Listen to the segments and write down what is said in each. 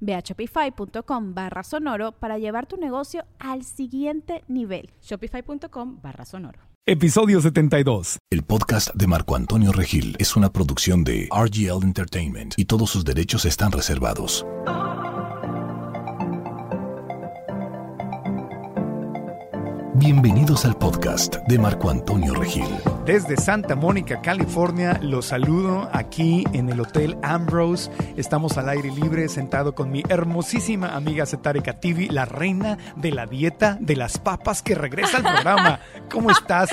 Ve a shopify.com barra sonoro para llevar tu negocio al siguiente nivel. Shopify.com barra sonoro. Episodio 72. El podcast de Marco Antonio Regil es una producción de RGL Entertainment y todos sus derechos están reservados. Bienvenidos al podcast de Marco Antonio Regil. Desde Santa Mónica, California, los saludo aquí en el Hotel Ambrose. Estamos al aire libre, sentado con mi hermosísima amiga Setare Kativi, la reina de la dieta de las papas que regresa al programa. ¿Cómo estás?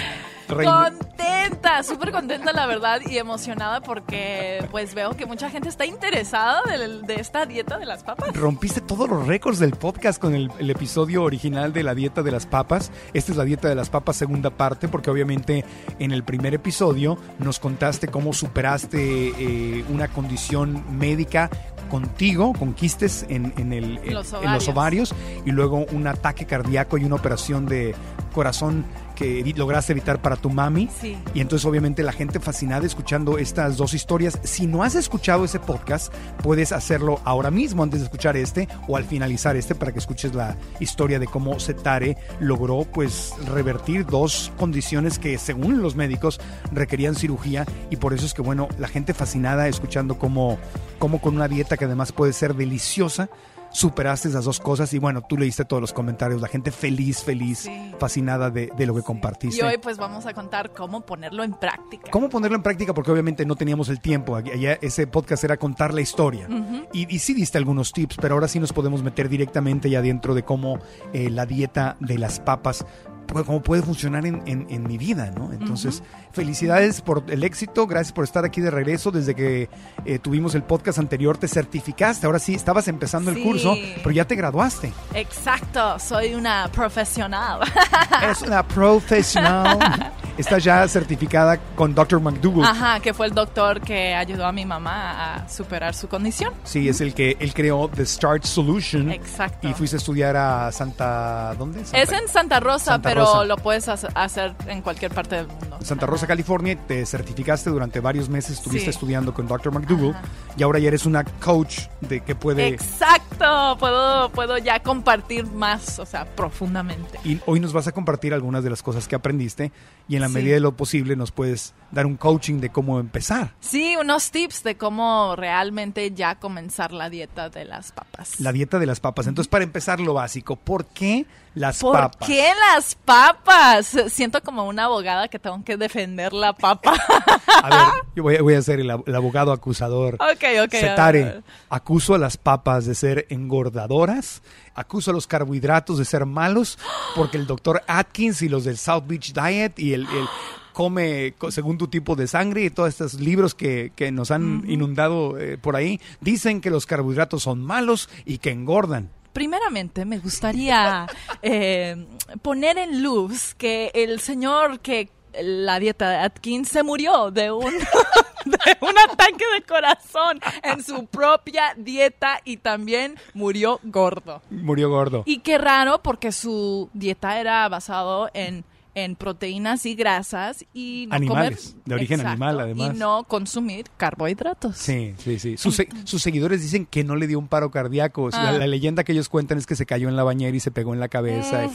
Contenta, súper contenta la verdad y emocionada porque pues veo que mucha gente está interesada de, de esta dieta de las papas. Rompiste todos los récords del podcast con el, el episodio original de la dieta de las papas. Esta es la dieta de las papas segunda parte porque obviamente en el primer episodio nos contaste cómo superaste eh, una condición médica contigo, con quistes en, en el, Los en los ovarios y luego un ataque cardíaco y una operación de corazón que lograste evitar para tu mami. Sí. Y entonces obviamente la gente fascinada escuchando estas dos historias. Si no has escuchado ese podcast, puedes hacerlo ahora mismo antes de escuchar este o al finalizar este para que escuches la historia de cómo Setare logró pues revertir dos condiciones que según los médicos requerían cirugía y por eso es que bueno, la gente fascinada escuchando cómo, cómo con una dieta que además puede ser deliciosa superaste esas dos cosas y bueno, tú leíste todos los comentarios, la gente feliz, feliz, Sí. fascinada de, de lo que compartiste. Y hoy pues vamos a contar cómo ponerlo en práctica. ¿Cómo ponerlo en práctica? Porque obviamente no teníamos el tiempo. Allá ese podcast era contar la historia. y, y sí diste algunos tips, pero ahora sí nos podemos meter directamente ya dentro de cómo eh, la dieta de las papas, cómo puede funcionar en, en- en mi vida, ¿no? Entonces, felicidades por el éxito, gracias por estar aquí de regreso. Desde que eh, tuvimos el podcast anterior, te certificaste. Ahora sí, estabas empezando el Sí. curso, pero ya te graduaste. Exacto, soy una profesional. Es una profesional. Estás ya certificada con Dr. McDougall. Ajá, que fue el doctor que ayudó a mi mamá a superar su condición. Sí, es el que él creó The Start Solution. Exacto. Y fuiste a estudiar a Santa. ¿Dónde? Santa, Es en Santa Rosa, Santa pero Rosa. lo puedes hace- hacer en cualquier parte del mundo. Santa Rosa, California. Te certificaste durante varios meses. Estuviste Sí. estudiando con Dr. McDougall. Ajá. Y ahora ya eres una coach de que puede. Exacto, puedo, puedo ya compartir más, o sea, profundamente. Y hoy nos vas a compartir algunas de las cosas que aprendiste. Y en la Sí. medida de lo posible nos puedes dar un coaching de cómo empezar. Sí, unos tips de cómo realmente ya comenzar la dieta de las papas. La dieta de las papas. Entonces, para empezar, lo básico. ¿Por qué las ¿Por papas? qué las papas? Siento como una abogada que tengo que defender la papa. A ver, yo voy, voy a ser el, ab- el abogado acusador. ok, ok. Setare, acuso a las papas de ser engordadoras, acuso a los carbohidratos de ser malos, porque el doctor Atkins y los del South Beach Diet y el, el come co- según tu tipo de sangre y todos estos libros que, que nos han inundado eh, por ahí, dicen que los carbohidratos son malos y que engordan. Primeramente, me gustaría eh, poner en luz que el señor que la dieta de Atkins se murió de un, de un ataque de corazón en su propia dieta y también murió gordo. Murió gordo. Y qué raro porque su dieta era basado en, en proteínas y grasas y no Animales, comer- de origen Exacto, animal, además. Y no consumir carbohidratos. Sí, sí, sí. Sus, sus seguidores dicen que no le dio un paro cardíaco. La, Ah. la leyenda que ellos cuentan es que se cayó en la bañera y se pegó en la cabeza.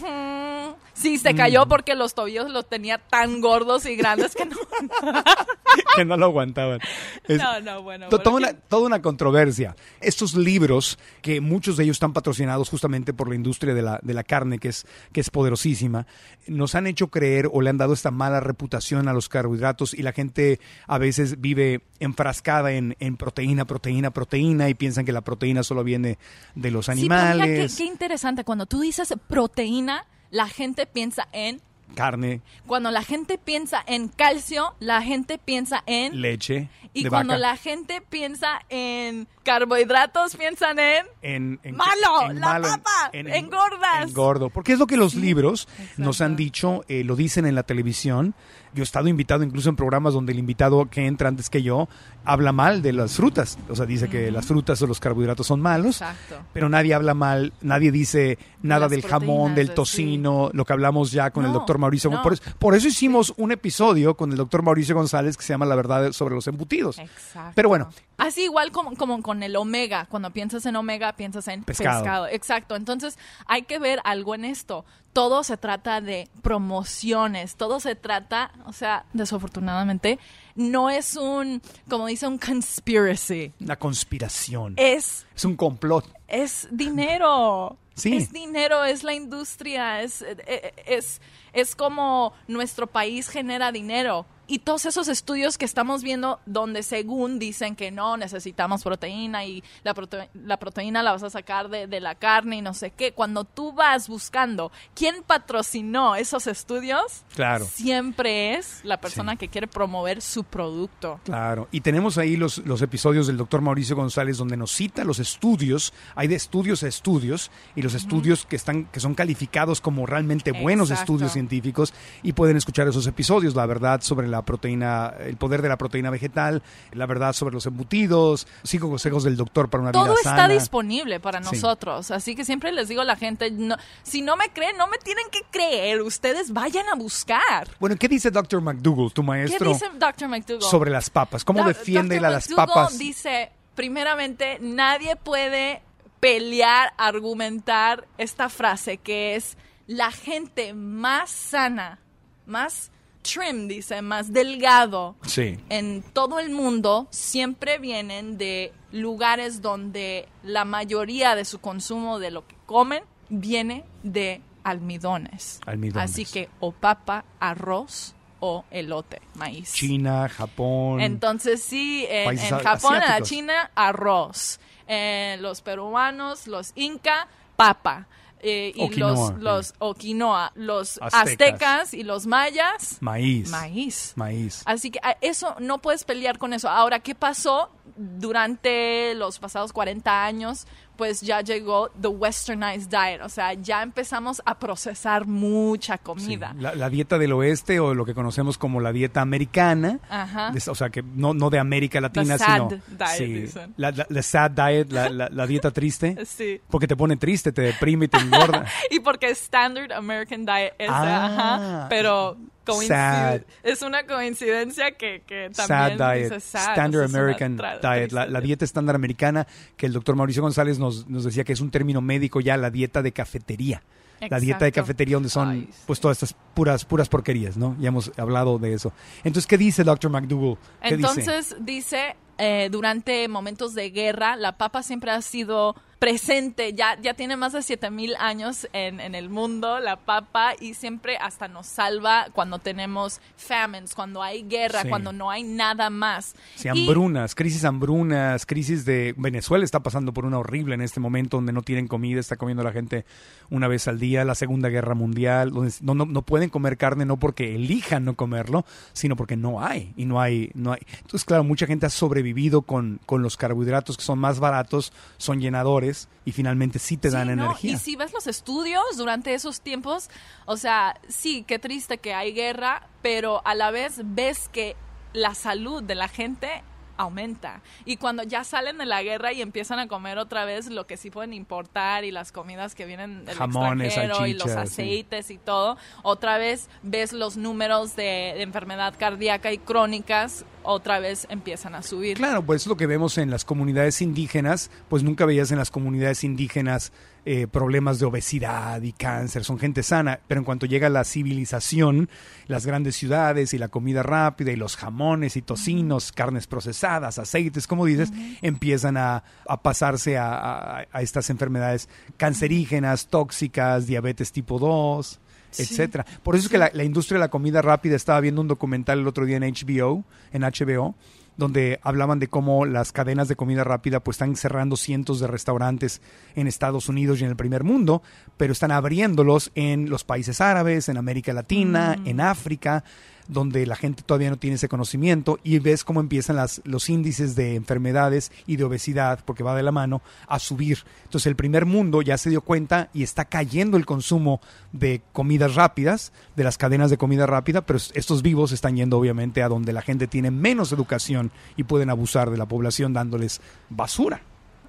Sí, se Mm. cayó porque los tobillos los tenía tan gordos y grandes que no. que no lo aguantaban. Es- No, no, bueno. To- Toda una, toda una controversia. Estos libros, que muchos de ellos están patrocinados justamente por la industria de la, de la carne, que es, que es poderosísima, nos han hecho creer o le han dado esta mala reputación a los carbohidratos y la gente a veces vive enfrascada en, en proteína, proteína, proteína y piensan que la proteína solo viene de los Sí, pero mira animales, qué, qué interesante. Cuando tú dices proteína, la gente piensa en. carne, Cuando la gente piensa en calcio, la gente piensa en. leche y de cuando vaca. la gente piensa en carbohidratos, piensan en. en, en- ¡Malo! en ¡La papa! ¡Engordas! en gordo. Porque es lo que los libros nos han dicho, eh, lo dicen en la televisión. Yo he estado invitado incluso en programas donde el invitado que entra antes que yo habla mal de las frutas. O sea, dice que las frutas o los carbohidratos son malos. Exacto. Pero nadie habla mal, nadie dice nada Las del jamón, del sí. tocino, lo que hablamos ya con el doctor Mauricio. no. Por, eso, por eso hicimos un episodio con el doctor Mauricio González que se llama La verdad sobre los embutidos. Exacto. Pero bueno, Así igual como, como con el omega. Cuando piensas en omega, piensas en Pescado. pescado. Exacto. Entonces hay que ver algo en esto. Todo se trata de promociones. Todo se trata, o sea, desafortunadamente, no es un, como dice, un conspiracy. la conspiración. Es es un complot. es dinero. Sí. Es dinero, es la industria, es, eh, es, es como nuestro país genera dinero. Y todos esos estudios que estamos viendo donde según dicen que no, necesitamos proteína y la, prote- la proteína la vas a sacar de, de la carne y no sé qué. Cuando tú vas buscando quién patrocinó esos estudios, Claro. siempre es la persona Sí. que quiere promover su producto. Claro, y tenemos ahí los, los episodios del doctor Mauricio González donde nos cita los estudios, hay de estudios a estudios, y los estudios que están, que son calificados como realmente buenos Exacto. estudios científicos, y pueden escuchar esos episodios, la verdad sobre la proteína, el poder de la proteína vegetal, la verdad sobre los embutidos, cinco consejos del doctor para una Todo vida está sana. disponible para Sí. nosotros, así que siempre les digo a la gente, no- si no me creen, no me tienen que creer, ustedes vayan a buscar. Bueno, ¿qué dice Dr. McDougall, tu ¿Qué maestro, dice Dr. McDougall? sobre las papas? ¿Cómo Do- defiende Dr. a las McDougall papas? dice, primeramente, nadie puede pelear, argumentar esta frase que es la gente más sana, más trim, dice, más delgado Sí, en todo el mundo siempre vienen de lugares donde la mayoría de su consumo de lo que comen viene de almidones. Almidones. Así que o papa, arroz o elote, maíz. China, Japón. Entonces sí, en, Japón, en la. China, arroz. Eh, los peruanos, los inca, papa. Eh, y quinoa, los, los o quinoa, los Aztecas. aztecas y los mayas, maíz. maíz. Maíz. Así que a- eso no puedes pelear con eso. Ahora, ¿qué pasó durante los pasados 40 años? Pues ya llegó the westernized diet, o sea, ya empezamos a procesar mucha Sí, comida. La, la dieta del oeste o lo que conocemos como la dieta americana, Ajá. o sea, que no, no de América Latina, sad sino diet, sí, dicen. la, la- la sad diet, la, dieta triste, Sí. porque te pone triste, te deprime y te engorda. Y porque Standard American Diet es, Ah, ajá, pero sad. es una coincidencia que, que sad también diet, dice sad, standard o sea, es una American tra- diet, la, dieta estándar americana, que el doctor Mauricio González nos, nos decía que es un término médico ya, la dieta de cafetería. La dieta de cafetería donde son Ay, pues todas estas puras puras porquerías, ¿no? Ya hemos hablado de eso. Entonces, ¿qué dice Dr. McDougall? ¿Qué dice? Entonces dice, eh, durante momentos de guerra, la papa siempre ha sido presente, ya, ya tiene más de 7000 años en, en el mundo, la papa, y siempre hasta nos salva cuando tenemos famines, cuando hay guerra, Sí. cuando no hay nada más. Sí, Y- hambrunas, crisis hambrunas, crisis de Venezuela está pasando por una horrible en este momento donde no tienen comida, está comiendo la gente una vez al día, la Segunda Guerra Mundial, donde no, no, no pueden comer carne no porque elijan no comerlo, sino porque no hay y no hay no hay. Entonces, claro, mucha gente ha sobrevivido con, con los carbohidratos que son más baratos, son llenadores y finalmente sí te dan Sí, ¿no? energía. Y si ves los estudios durante esos tiempos, o sea, sí, qué triste que hay guerra, pero a la vez ves que la salud de la gente aumenta. Y cuando ya salen de la guerra y empiezan a comer otra vez lo que sí pueden importar y las comidas que vienen del Jamones, extranjero y los sí. aceites y todo, otra vez ves los números de, de enfermedad cardíaca y crónicas otra vez empiezan a subir. Claro, pues es lo que vemos en las comunidades indígenas, pues nunca veías en las comunidades indígenas eh, problemas de obesidad y cáncer, son gente sana, pero en cuanto llega la civilización, las grandes ciudades y la comida rápida y los jamones y tocinos, carnes procesadas, aceites, como dices, empiezan a, a pasarse a, a- a estas enfermedades cancerígenas, tóxicas, diabetes tipo 2 Sí. etcétera. Por eso es que la, la industria de la comida rápida estaba viendo un documental el otro día en HBO, en HBO, donde hablaban de cómo las cadenas de comida rápida pues están cerrando cientos de restaurantes en Estados Unidos y en el primer mundo, pero están abriéndolos en los países árabes, en América Latina, en África, donde la gente todavía no tiene ese conocimiento y ves cómo empiezan las, los índices de enfermedades y de obesidad, porque va de la mano, a subir. Entonces el primer mundo ya se dio cuenta y está cayendo el consumo de comidas rápidas, de las cadenas de comida rápida, pero estos vivos están yendo obviamente a donde la gente tiene menos educación y pueden abusar de la población dándoles basura.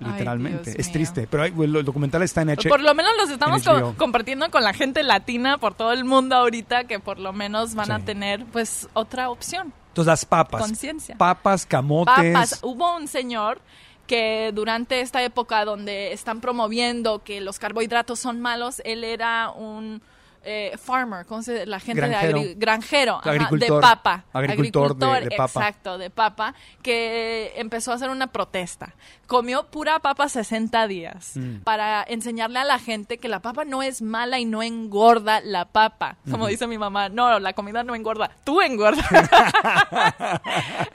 Literalmente, es mío. triste, pero hay- el documental está en H. Por lo menos los estamos co- compartiendo con la gente latina por todo el mundo ahorita que por lo menos van a tener pues otra opción. Entonces las papas, Conciencia. papas, camotes, papas. Hubo un señor que durante esta época donde están promoviendo que los carbohidratos son malos, él era un eh, farmer, ¿cómo se La gente Granjero. de agri- granjero, ajá, de papa. Agricultor de- de papa. Exacto, de papa, que empezó a hacer una protesta. Comió pura papa 60 días Mm. para enseñarle a la gente que la papa no es mala y no engorda la papa. Como dice mi mamá, no, la comida no engorda, tú engordas.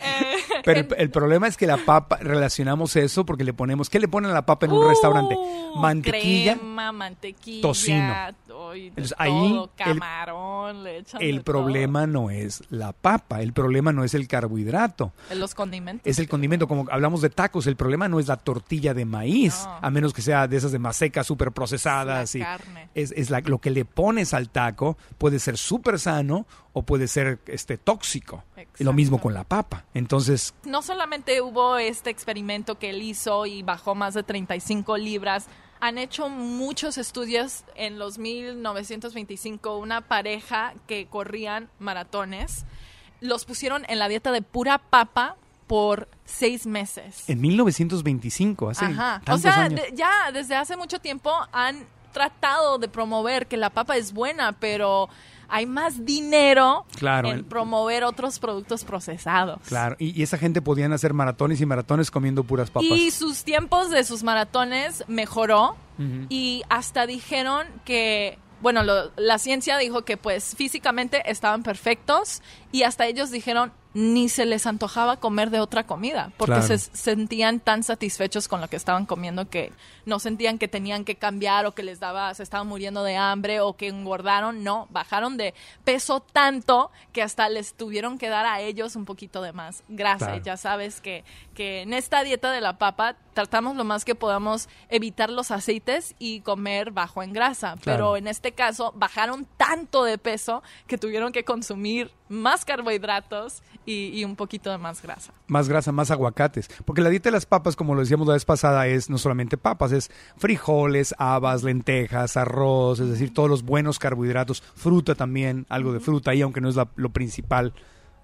Eh, Pero el, el problema es que la papa, relacionamos eso porque le ponemos, ¿qué le ponen a la papa en un Uh, restaurante? Mantequilla. crema, mantequilla, tocino. ahí el- camarón, le echan El de problema no es la papa, el problema no es el carbohidrato, los condimentos. es el condimento. Como hablamos de tacos, el problema no es la tortilla de maíz, No. a menos que sea de esas de maseca súper procesadas. La y carne. Es, es la- lo que le pones al taco, puede ser súper sano o puede ser este, tóxico. Y lo mismo Exacto. con la papa. Entonces, No solamente hubo este experimento que él hizo y bajó más de 35 libras, han hecho muchos estudios en los 1925, una pareja que corrían maratones, los pusieron en la dieta de pura papa por seis meses. en 1925, hace Ajá. O sea, años. de- ya desde hace mucho tiempo han tratado de promover que la papa es buena, pero hay más dinero Claro, en el- promover otros productos procesados. Claro, y, y esa gente podían hacer maratones y maratones comiendo puras papas. Y sus tiempos de sus maratones mejoró y hasta dijeron que, bueno, lo- la ciencia dijo que pues físicamente estaban perfectos y hasta ellos dijeron ni se les antojaba comer de otra comida porque Claro. se sentían tan satisfechos con lo que estaban comiendo que no sentían que tenían que cambiar o que les daba se estaban muriendo de hambre o que engordaron, no, bajaron de peso tanto que hasta les tuvieron que dar a ellos un poquito de más grasa. Claro. Ya sabes que, que en esta dieta de la papa tratamos lo más que podamos evitar los aceites y comer bajo en grasa. Claro. Pero en este caso bajaron tanto de peso que tuvieron que consumir más carbohidratos y, y un poquito de más grasa. Más grasa, más aguacates. Porque la dieta de las papas, como lo decíamos la vez pasada, es no solamente papas, es frijoles, habas, lentejas, arroz, es decir, todos los buenos carbohidratos, fruta también, algo de fruta ahí, aunque no es la- lo principal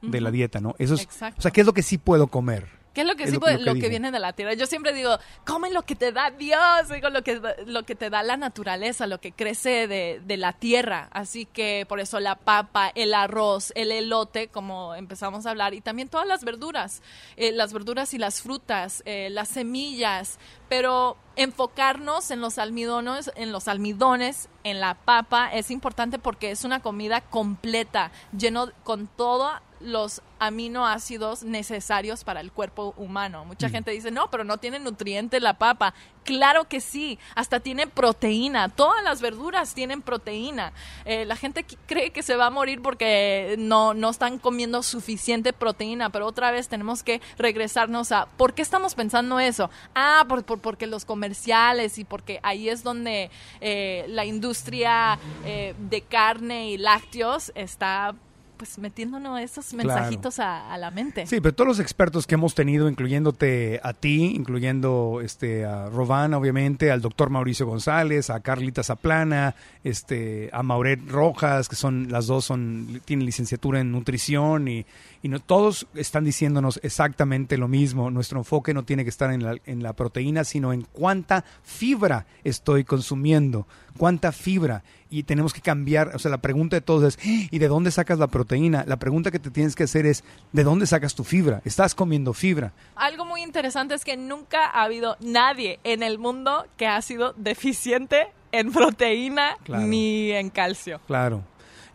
de la dieta, ¿no? Eso es, Exacto. o sea, ¿qué es lo que sí puedo comer? ¿Qué es lo que Es sí lo- puede- lo lo, que viene de la tierra? Yo siempre digo, come lo que te da Dios, digo lo que lo que te da la naturaleza, lo que crece de, de la tierra. Así que por eso la papa, el arroz, el elote, como empezamos a hablar, y también todas las verduras, eh, las verduras y las frutas, eh, las semillas, pero enfocarnos en los almidones, en los almidones, en la papa es importante porque es una comida completa, lleno con todos los aminoácidos necesarios para el cuerpo humano. Mucha gente dice, no, pero no tiene nutriente la papa. Claro que sí, hasta tiene proteína. Todas las verduras tienen proteína. Eh, la gente cree que se va a morir porque no, no están comiendo suficiente proteína, pero otra vez tenemos que regresarnos a, ¿por qué estamos pensando eso? Ah, por, por- porque los comerciales y porque ahí es donde eh, la industria eh, de carne y lácteos está pues metiéndonos esos Claro. mensajitos a, a la mente. Sí, pero todos los expertos que hemos tenido, incluyéndote a ti, incluyendo este a Rovan, obviamente, al doctor Mauricio González, a Carlita Zaplana, este, a Mauret Rojas, que son las dos son tienen licenciatura en nutrición y, y no todos están diciéndonos exactamente lo mismo. Nuestro enfoque no tiene que estar en la, en la proteína, sino en cuánta fibra estoy consumiendo, cuánta fibra. Y tenemos que cambiar, o sea, la pregunta de todos es, ¿y de dónde sacas la proteína? La pregunta que te tienes que hacer es, ¿de dónde sacas tu fibra? ¿Estás comiendo fibra? Algo muy interesante es que nunca ha habido nadie en el mundo que ha sido deficiente en proteína Claro. ni en calcio. Claro.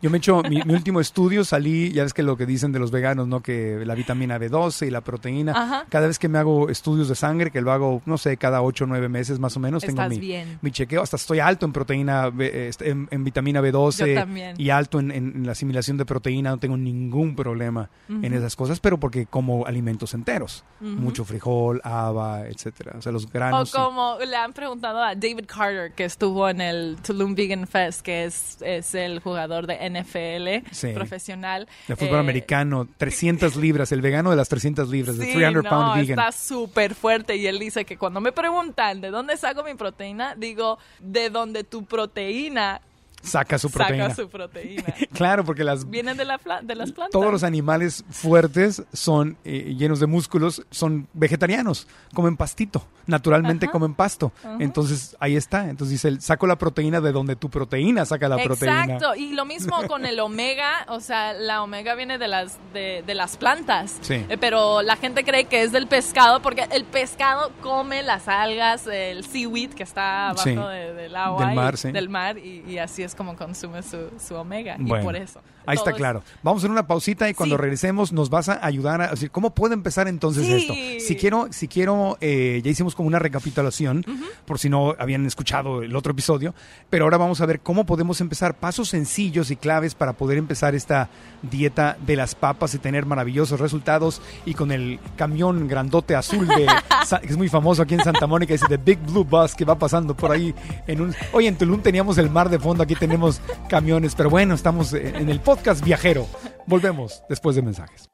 Yo me he hecho mi, mi último estudio, salí, ya ves que lo que dicen de los veganos, ¿no? Que la vitamina B12 y la proteína. Ajá. Cada vez que me hago estudios de sangre, que lo hago, no sé, cada 8 o 9 meses más o menos, tengo mi, bien. mi chequeo. Hasta estoy alto en proteína, B- este, en, en vitamina B12 Yo también. y alto en, la asimilación de proteína. No tengo ningún problema en esas cosas, pero porque como alimentos enteros. Mucho frijol, haba, etcétera. O sea, los O granos. sí. como le han preguntado a David Carter, que estuvo en el Tulum Vegan Fest, que es, es el jugador de NFL Sí. profesional. De fútbol Eh, americano, 300 libras, el vegano de las 300 libras, de Sí, 300 no, pound vegan. está súper fuerte y él dice que cuando me preguntan de dónde saco mi proteína, digo, de donde tu proteína Saca su proteína. saca su proteína. Claro, porque las Vienen de, la de las plantas. todos los animales fuertes son eh, llenos de músculos, son vegetarianos, comen pastito, naturalmente Ajá. comen pasto. Entonces ahí está. Entonces dice, el- saco la proteína de donde tu proteína saca la proteína. Exacto, y lo mismo con el omega, o sea, la omega viene de las de, de las plantas, Sí. Eh, pero la gente cree que es del pescado porque el pescado come las algas, el seaweed que está abajo Sí. de- del agua, Del y- mar, sí. del mar y, y así es como consume su, su omega Bueno, y por eso. Ahí está es- claro. Vamos a hacer una pausita y cuando Sí. regresemos nos vas a ayudar a decir cómo puede empezar entonces Sí. esto. Si quiero, si quiero, eh, ya hicimos como una recapitulación, por si no habían escuchado el otro episodio, pero ahora vamos a ver cómo podemos empezar pasos sencillos y claves para poder empezar esta dieta de las papas y tener maravillosos resultados y con el camión grandote azul de que es muy famoso aquí en Santa Mónica, dice The Big Blue Bus que va pasando por ahí en un Oye, en Tulum teníamos el mar de fondo, aquí tenemos camiones, pero bueno, estamos en en el podcast viajero. Volvemos después de mensajes.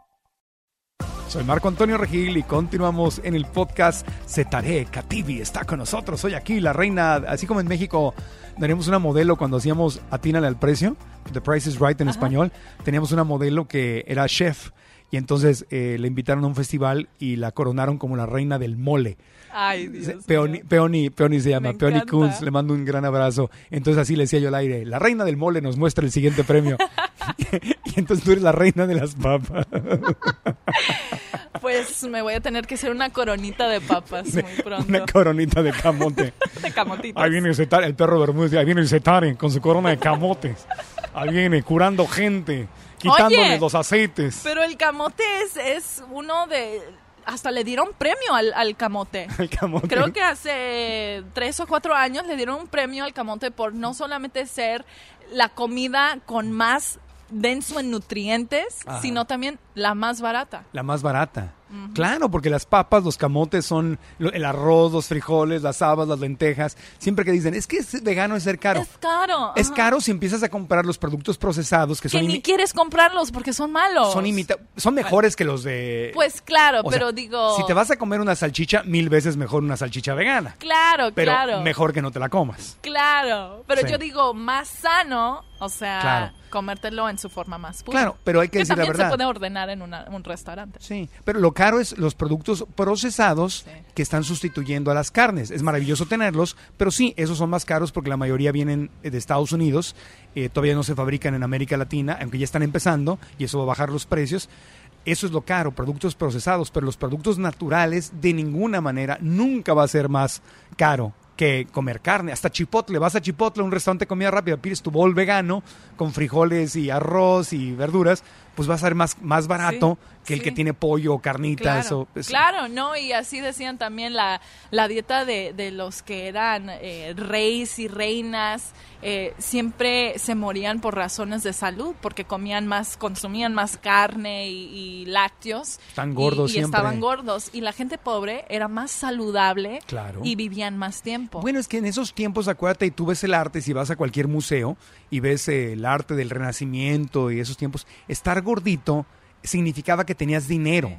Soy Marco Antonio Regil y continuamos en el podcast Cetaré Cativi está con nosotros. Hoy aquí la reina, así como en México teníamos una modelo cuando hacíamos Atínale al precio, The Price is Right en español, teníamos una modelo que era chef y entonces eh, le invitaron a un festival y la coronaron como la reina del mole. Ay, Dios Peoni, mío. Peoni, Peoni se llama, Me Peoni encanta. Kunz, le mando un gran abrazo. Entonces así le decía yo al aire, la reina del mole nos muestra el siguiente premio. y entonces tú eres la reina de las papas. Pues me voy a tener que hacer una coronita de papas muy pronto. Una coronita de camote. de camotitos. Ahí viene el Cetare, el perro Bermúdez, ahí viene el Cetare con su corona de camotes. Ahí viene curando gente, quitándole Oye, los aceites. Pero el camote es, es uno de... Hasta le dieron premio al, al camote. Creo que hace tres o cuatro años le dieron un premio al camote por no solamente ser la comida con más denso en nutrientes, Ajá. sino también la más barata. La más barata. Claro, porque las papas, los camotes son el arroz, los frijoles, las habas, las lentejas. Siempre que dicen, es que es vegano es ser caro. Es caro. Es caro si empiezas a comprar los productos procesados que Que son, ni imi- quieres comprarlos porque son malos. son, imita- son mejores que los de... Pues claro, o sea, pero digo... Si te vas a comer una salchicha, mil veces mejor una salchicha vegana. Claro, Pero claro. mejor que no te la comas. Claro, pero Sí. yo digo más sano, o sea, Claro. Comértelo en su forma más pura. Claro, pero hay que que decir la verdad. se puede ordenar en una- un restaurante. Sí, pero lo caro es los productos procesados Sí. que están sustituyendo a las carnes. Es maravilloso tenerlos, pero sí, esos son más caros porque la mayoría vienen eh, de Estados Unidos, eh, todavía no se fabrican en América Latina, aunque ya están empezando y eso va a bajar los precios. Eso es lo caro, productos procesados, pero los productos naturales de ninguna manera nunca va a ser más caro comer carne. Hasta Chipotle, vas a Chipotle, un restaurante de comida rápida, pides tu bol vegano con frijoles y arroz y verduras, pues va a ser más, más barato Sí, que el sí. que tiene pollo o carnitas. Claro, o, claro, ¿no? Y así decían también la, la dieta de, de los que eran eh, reyes y reinas, eh, siempre se morían por razones de salud, porque comían más, consumían más carne y, y lácteos. Están y- gordos y, siempre. estaban gordos. Y la gente pobre era más saludable Claro. y vivían más tiempo. Bueno, es que en esos tiempos, acuérdate, y tú ves el arte, si vas a cualquier museo y ves el arte del renacimiento y esos tiempos, estar gordito significaba que tenías dinero.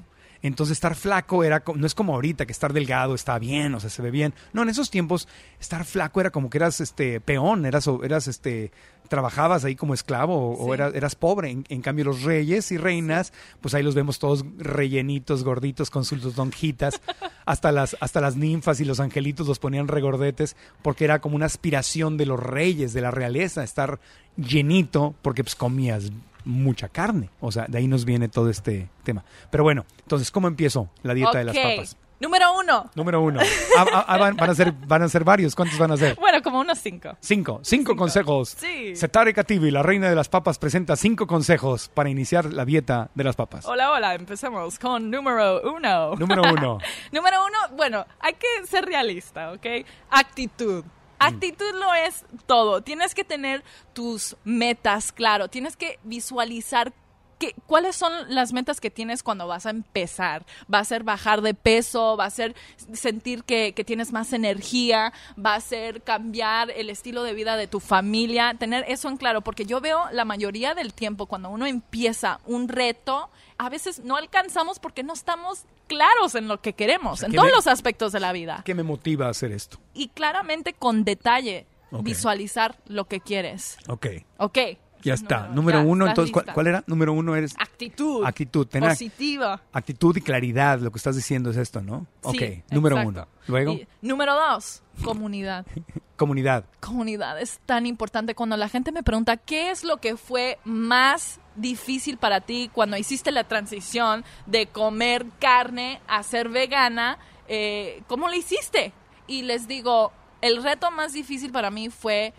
Entonces estar flaco era no es como ahorita que estar delgado está bien, o sea, se ve bien. No, en esos tiempos estar flaco era como que eras este peón, eras o- eras este trabajabas ahí como esclavo o, Sí. eras pobre. En, en cambio los reyes y reinas, pues ahí los vemos todos rellenitos, gorditos con sus lonjitas. hasta las hasta las ninfas y los angelitos los ponían regordetes porque era como una aspiración de los reyes, de la realeza, estar llenito porque pues comías mucha carne. O sea, de ahí nos viene todo este tema. Pero bueno, entonces, ¿cómo empiezo la dieta de las papas? Número uno. Número uno. Ah, ah, ah, van, van a ser, van a ser varios. ¿Cuántos van a ser? Bueno, como unos cinco. Cinco. Cinco, consejos. Sí. Setare Kativi, la reina de las papas, presenta cinco consejos para iniciar la dieta de las papas. Hola, hola. Empecemos con número uno. Número uno. Número uno, bueno, hay que ser realista, ¿ok? Actitud. Actitud lo es todo. Tienes que tener tus metas, claro. Tienes que visualizar qué- cuáles son las metas que tienes cuando vas a empezar. Va a ser bajar de peso, va a ser sentir que, que tienes más energía, va a ser cambiar el estilo de vida de tu familia, tener eso en claro, porque yo veo la mayoría del tiempo cuando uno empieza un reto, a veces no alcanzamos porque no estamos claros en lo que queremos, sea, en ¿qué todos me- los aspectos de la vida. ¿Qué me motiva a hacer esto? Y claramente con detalle visualizar lo que quieres. Ok. Ok. Ya está. número- Número ya, uno, entonces, ¿cuál, era? Número uno eres Actitud. actitud. Positiva. actitud y claridad. Lo que estás diciendo es esto, ¿no? Ok. Sí, número exacto. uno. Luego, Y número dos, comunidad. comunidad. comunidad es tan importante cuando la gente me pregunta qué es lo que fue más difícil para ti cuando hiciste la transición de comer carne a ser vegana, eh, ¿cómo lo hiciste? Y les digo, el reto más difícil para mí fue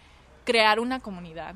crear una comunidad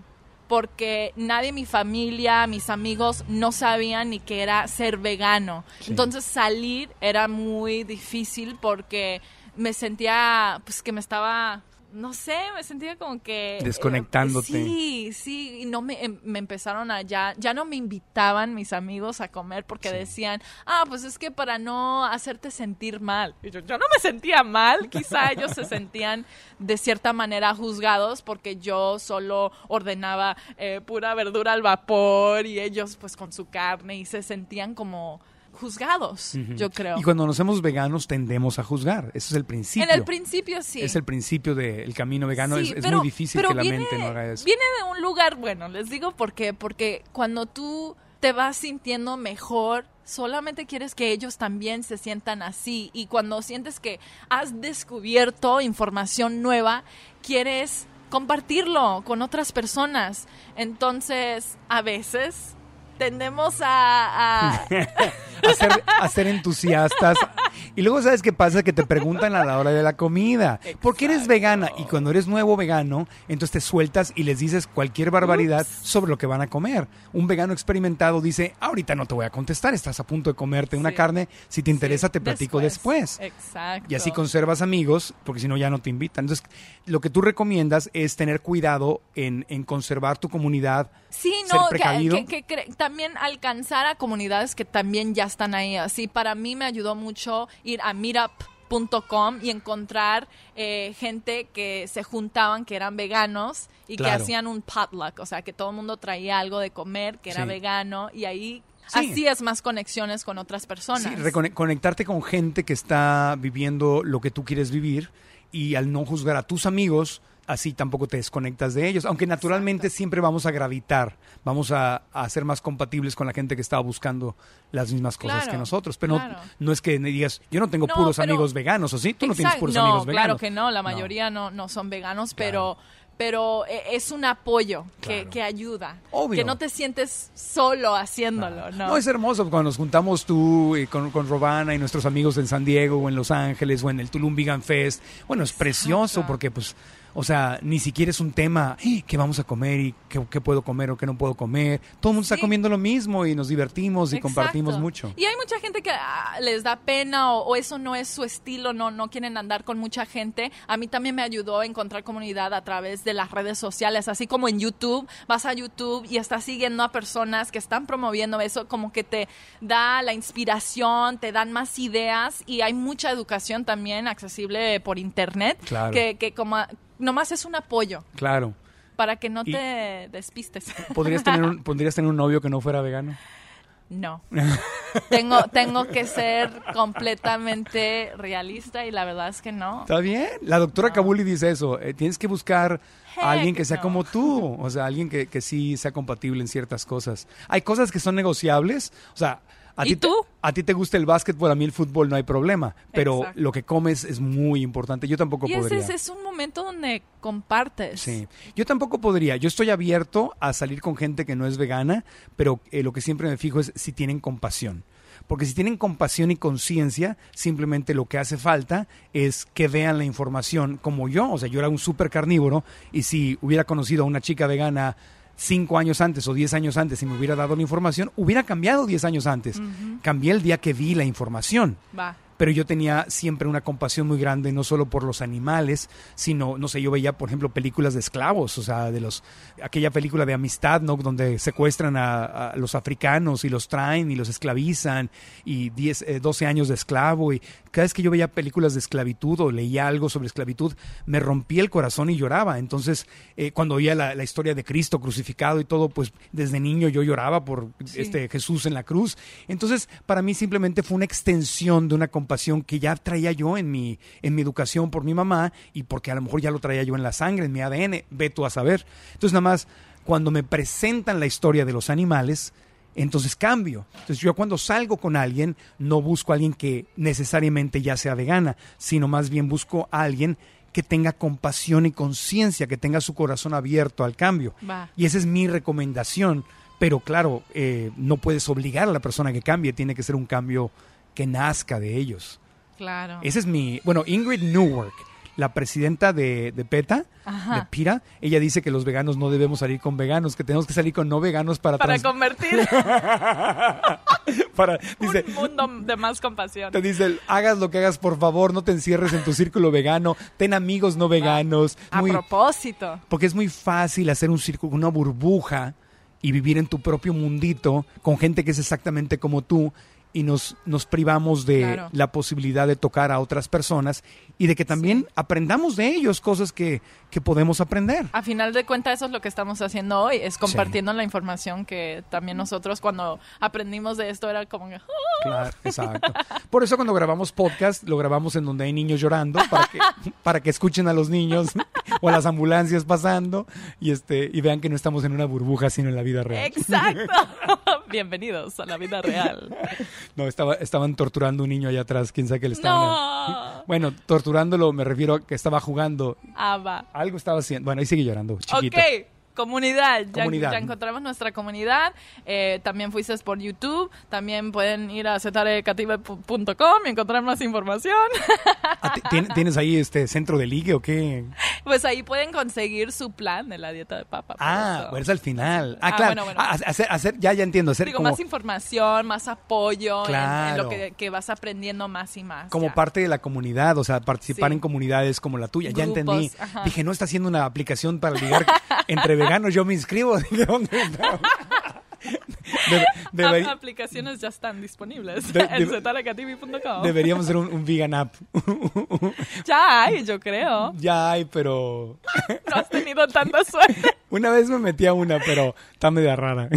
porque nadie mi familia, mis amigos no sabían ni qué era ser vegano. Sí. Entonces salir era muy difícil porque me sentía pues que me estaba no sé, me sentía como que... eh, Desconectándote. sí, sí, y no me, em- me empezaron a ya, ya no me invitaban mis amigos a comer porque decían, ah, pues es que para no hacerte sentir mal. Y yo, yo no me sentía mal, quizá ellos se sentían de cierta manera juzgados porque yo solo ordenaba eh, pura verdura al vapor y ellos pues con su carne y se sentían como juzgados, yo creo. Y cuando nos hacemos veganos tendemos a juzgar. Ese es el principio. En el principio sí. Es el principio del camino vegano. Sí, es muy difícil pero que la viene- mente no haga eso. Viene de un lugar, bueno, les digo por qué, porque cuando tú te vas sintiendo mejor, solamente quieres que ellos también se sientan así y cuando sientes que has descubierto información nueva, quieres compartirlo con otras personas. Entonces, a veces tendemos a... a- a ser, a ser entusiastas. Y luego, ¿sabes qué pasa? Que te preguntan a la hora de la comida. ¿Por qué eres vegana? Y cuando eres nuevo vegano, entonces te sueltas y les dices cualquier barbaridad sobre lo que van a comer. Un vegano experimentado dice, ahorita no te voy a contestar, estás a punto de comerte una carne. Si te interesa, Sí, te platico después. Exacto. Y así conservas amigos, porque si no ya no te invitan. Entonces, lo que tú recomiendas es tener cuidado en, en conservar tu comunidad, Sí, ser no, que, precavido. que- que cre- también alcanzar a comunidades que también ya están ahí. Así, para mí me ayudó mucho ir a meetup.com y encontrar eh, gente que se juntaban, que eran veganos y Claro. que hacían un potluck, o sea, que todo el mundo traía algo de comer, que era Sí. vegano y ahí Sí. así es más conexiones con otras personas. Sí, conectarte con gente que está viviendo lo que tú quieres vivir y al no juzgar a tus amigos, así tampoco te desconectas de ellos. Aunque naturalmente siempre vamos a gravitar, vamos a, a ser más compatibles con la gente que está buscando las mismas cosas Claro, que nosotros. Pero no- claro. no, es que digas, yo no tengo No, puros pero- amigos veganos, ¿o sí? Tú no tienes puros No, amigos veganos. Claro que no, la mayoría no, no son veganos, pero, pero eh, es un apoyo que, Claro. que ayuda. Obvio. Que no te sientes solo haciéndolo, ¿no? No, es hermoso cuando nos juntamos tú y con, con Robana y nuestros amigos en San Diego o en Los Ángeles o en el Tulum Vegan Fest. Bueno, es precioso porque pues, o sea, ni siquiera es un tema, "Eh, ¿qué vamos a comer y qué, qué puedo comer o qué no puedo comer? Todo el mundo está comiendo lo mismo y nos divertimos y Exacto. compartimos mucho. Y hay mucha gente que ah, les da pena o, o eso no es su estilo, no, no quieren andar con mucha gente. A mí también me ayudó a encontrar comunidad a través de las redes sociales, así como en YouTube. Vas a YouTube y estás siguiendo a personas que están promoviendo eso, como que te da la inspiración, te dan más ideas y hay mucha educación también accesible por internet. Claro. Que, que como nomás es un apoyo. Claro. para que no Y- te despistes. ¿Podrías tener, un, ¿Podrías tener un novio que no fuera vegano? No. tengo, tengo que ser completamente realista y la verdad es que no. Está bien. La doctora Kabuli dice eso. eh, tienes que buscar a alguien que sea no. como tú. O sea, alguien que, que sí sea compatible en ciertas cosas. Hay cosas que son negociables. O sea, a ¿Y ti, te- tú? a ti te gusta el básquetbol, a mí el fútbol no hay problema. Pero Exacto. lo que comes es muy importante. Yo tampoco Y ese podría. es, es un momento donde compartes. Sí, yo tampoco podría. Yo estoy abierto a salir con gente que no es vegana, pero eh, lo que siempre me fijo es si tienen compasión. Porque si tienen compasión y conciencia, simplemente lo que hace falta es que vean la información como yo. O sea, yo era un súper carnívoro y si hubiera conocido a una chica vegana cinco años antes o diez años antes y me hubiera dado la información, hubiera cambiado diez años antes. Cambié el día que vi la información Va. Pero yo tenía siempre una compasión muy grande, no solo por los animales, sino, no sé, yo veía, por ejemplo, películas de esclavos, o sea, de los, aquella película de amistad, ¿no? Donde secuestran a, a los africanos y los traen y los esclavizan, y 10, eh, 12 años de esclavo, y cada vez que yo veía películas de esclavitud o leía algo sobre esclavitud, me rompía el corazón y lloraba. Entonces, eh, cuando oía la, la historia de Cristo crucificado y todo, pues desde niño yo lloraba por este Jesús en la cruz. Entonces, para mí simplemente fue una extensión de una compasión que ya traía yo en mi, en mi educación por mi mamá y porque a lo mejor ya lo traía yo en la sangre, en mi ADN, ve tú a saber. Entonces, nada más, cuando me presentan la historia de los animales, entonces cambio. Entonces yo cuando salgo con alguien no busco a alguien que necesariamente ya sea vegana, sino más bien busco a alguien que tenga compasión y conciencia, que tenga su corazón abierto al cambio. Va. Y esa es mi recomendación. Pero claro, eh, no puedes obligar a la persona que cambie, tiene que ser un cambio que nazca de ellos. Claro. Ese es mi... Bueno, Ingrid Newark, la presidenta de, de PETA, Ajá. de PIRA, ella dice que los veganos no debemos salir con veganos, que tenemos que salir con no veganos para... Para trans- convertir para dice, un mundo de más compasión. te dice, hagas lo que hagas, por favor, no te encierres en tu círculo vegano, ten amigos no veganos. A muy- propósito. porque es muy fácil hacer un círculo, una burbuja y vivir en tu propio mundito con gente que es exactamente como tú y nos, nos privamos de Claro. la posibilidad de tocar a otras personas y de que también aprendamos de ellos cosas que, que podemos aprender. A final de cuentas, eso es lo que estamos haciendo hoy, es compartiendo la información que también nosotros cuando aprendimos de esto era como que, "Ah". Claro, exacto. Por eso cuando grabamos podcast, lo grabamos en donde hay niños llorando para que, para que escuchen a los niños o a las ambulancias pasando y este y vean que no estamos en una burbuja, sino en la vida real. Exacto. Bienvenidos a la vida real. No, estaba, estaban torturando a un niño allá atrás, quién sabe qué le estaban. No. Bueno, torturándolo me refiero a que estaba jugando. Ah, va. Algo estaba haciendo. Bueno, ahí sigue llorando, chiquito. Ok, comunidad. Ya, Comunidad. ya encontramos nuestra comunidad. Eh, también fuiste por YouTube. También pueden ir a zetarecative.com y encontrar más información. Ah, ti- ¿tien- ¿Tienes ahí este centro de ligue o qué? pues ahí pueden conseguir su plan de la dieta de papa. Ah, bueno, es al final. Ah, Ah, claro. bueno, bueno. Ah, hacer, hacer, ya, ya entiendo. Hacer Digo, como, más información, más apoyo en- en, Claro. lo que, que vas aprendiendo más y más. como ya. parte de la comunidad, o sea, participar Sí. en comunidades como la tuya. Ya entendí. ajá. Dije, no está haciendo una aplicación para ligar entre veganos, yo me inscribo. Dije, ¿dónde está? Debe- debe- aplicaciones ya están disponibles De- en de- zetarecativi.com. deberíamos hacer un, un vegan app. Ya hay, yo creo. ya hay, pero No has tenido tanta suerte. una vez me metí a una, pero está media rara.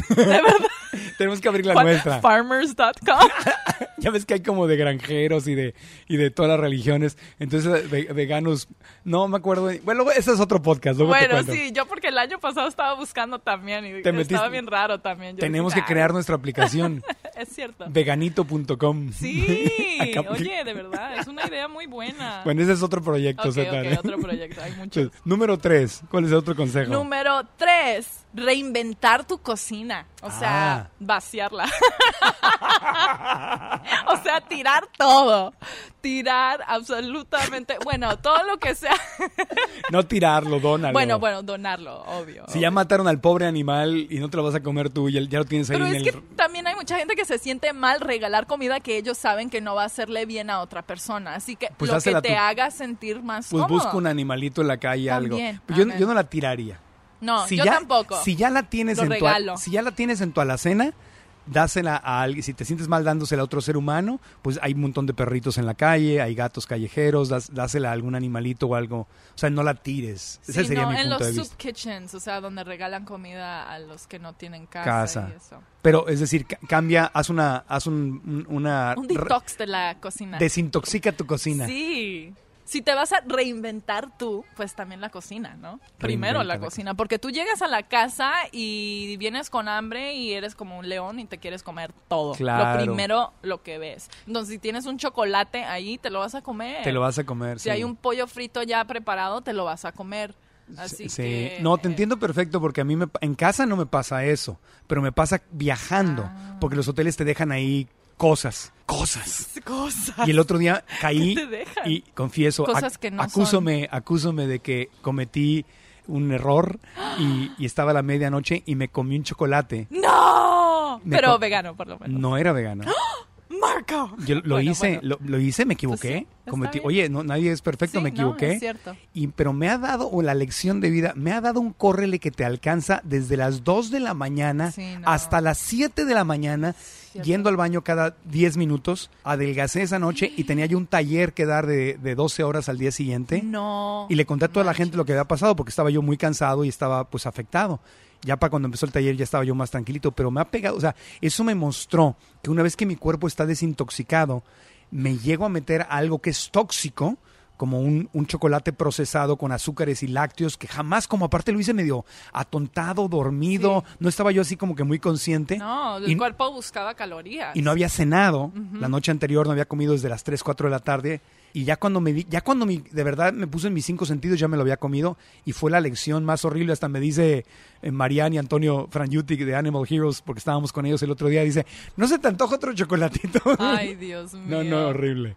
Tenemos que abrir la nuestra. Farmers.com. Ya ves que hay como de granjeros y de, y de todas las religiones. Entonces, ve- veganos, no me acuerdo. Bueno, ese es otro podcast. Luego Bueno, sí, yo porque el año pasado estaba buscando también y Te estaba metiste- bien raro también. Yo Tenemos dije, que crear "Ay, nuestra aplicación. Es cierto. veganito.com. Sí, oye, de verdad, es una idea muy buena. Bueno, ese es otro proyecto. ok, Zeta, ok, ¿no? otro proyecto, hay muchos. Entonces, número tres, ¿cuál es el otro consejo? Número tres, reinventar tu cocina. O sea, Ah. vaciarla. o sea, tirar todo. Tirar absolutamente, bueno, todo lo que sea. No tirarlo, dónalo. bueno, bueno, donarlo, obvio. Si ya mataron al pobre animal y no te lo vas a comer tú, ya, ya lo tienes ahí Pero en es el... que también hay mucha gente que se siente mal regalar comida que ellos saben que no va a hacerle bien a otra persona. Así que Pues lo que te haga sentir más Pues cómodo. busca un animalito en la calle, algo. También, Pero yo, yo no la tiraría. No, si yo ya, tampoco. Si ya la tienes Lo en regalo. tu si ya la tienes en tu alacena, dásela a alguien, si te sientes mal dándosela a otro ser humano, pues hay un montón de perritos en la calle, hay gatos callejeros, das- dásela a algún animalito o algo. O sea, no la tires. Ese Sí, sería no, mi en punto los de soup vista. kitchens, o sea, donde regalan comida a los que no tienen casa, Casa. y eso. Pero es decir, ca- cambia, haz una, haz un, un- una Un detox de la cocina. desintoxica tu cocina. Sí. Si te vas a reinventar tú, pues también la cocina, ¿no? Primero la cocina, porque tú llegas a la casa y vienes con hambre y eres como un león y te quieres comer todo. Claro. Lo primero, lo que ves. Entonces, si tienes un chocolate ahí, te lo vas a comer. Te lo vas a comer. Si sí. hay un pollo frito ya preparado, te lo vas a comer. Así Sí, que... no, te entiendo perfecto porque a mí me, en casa no me pasa eso, pero me pasa viajando, Ah. porque los hoteles te dejan ahí cosas, cosas. Cosas. Y el otro día caí ¿Qué te dejan? y confieso, Cosas que no acúsome, acúsome de que cometí un error y, y estaba a la medianoche y me comí un chocolate. ¡No! Me Pero vegano, por lo menos. No era vegano. ¡Marco! Yo lo Bueno, hice, bueno. Lo, lo hice, me equivoqué. Pues sí, cometí, bien. oye, no, nadie es perfecto, Sí, me no, equivoqué. es cierto. Y, pero me ha dado, o la lección de vida, me ha dado un córrele que te alcanza desde las 2 de la mañana Sí, no. hasta las 7 de la mañana, Cierto. yendo al baño cada 10 minutos. Adelgacé esa noche y tenía yo un taller que dar de, de 12 horas al día siguiente. No. Y le conté a toda la gente lo que había pasado porque estaba yo muy cansado y estaba pues afectado. Ya para cuando empezó el taller ya estaba yo más tranquilito, pero me ha pegado, o sea, eso me mostró que una vez que mi cuerpo está desintoxicado, me llego a meter algo que es tóxico, como un, un chocolate procesado con azúcares y lácteos, que jamás, como aparte lo hice medio atontado, dormido, no estaba yo así como que muy consciente. No, el Y- cuerpo buscaba calorías. y no había cenado la noche anterior, no había comido desde las 3, 4 de la tarde. Y ya cuando me di- ya cuando mi, de verdad me puse en mis cinco sentidos, ya me lo había comido. Y fue la lección más horrible. Hasta me dice eh, Marianne y Antonio Frangiuti de Animal Heroes, porque estábamos con ellos el otro día, dice, ¿no se te antoja otro chocolatito? Ay, Dios mío. no, no, horrible.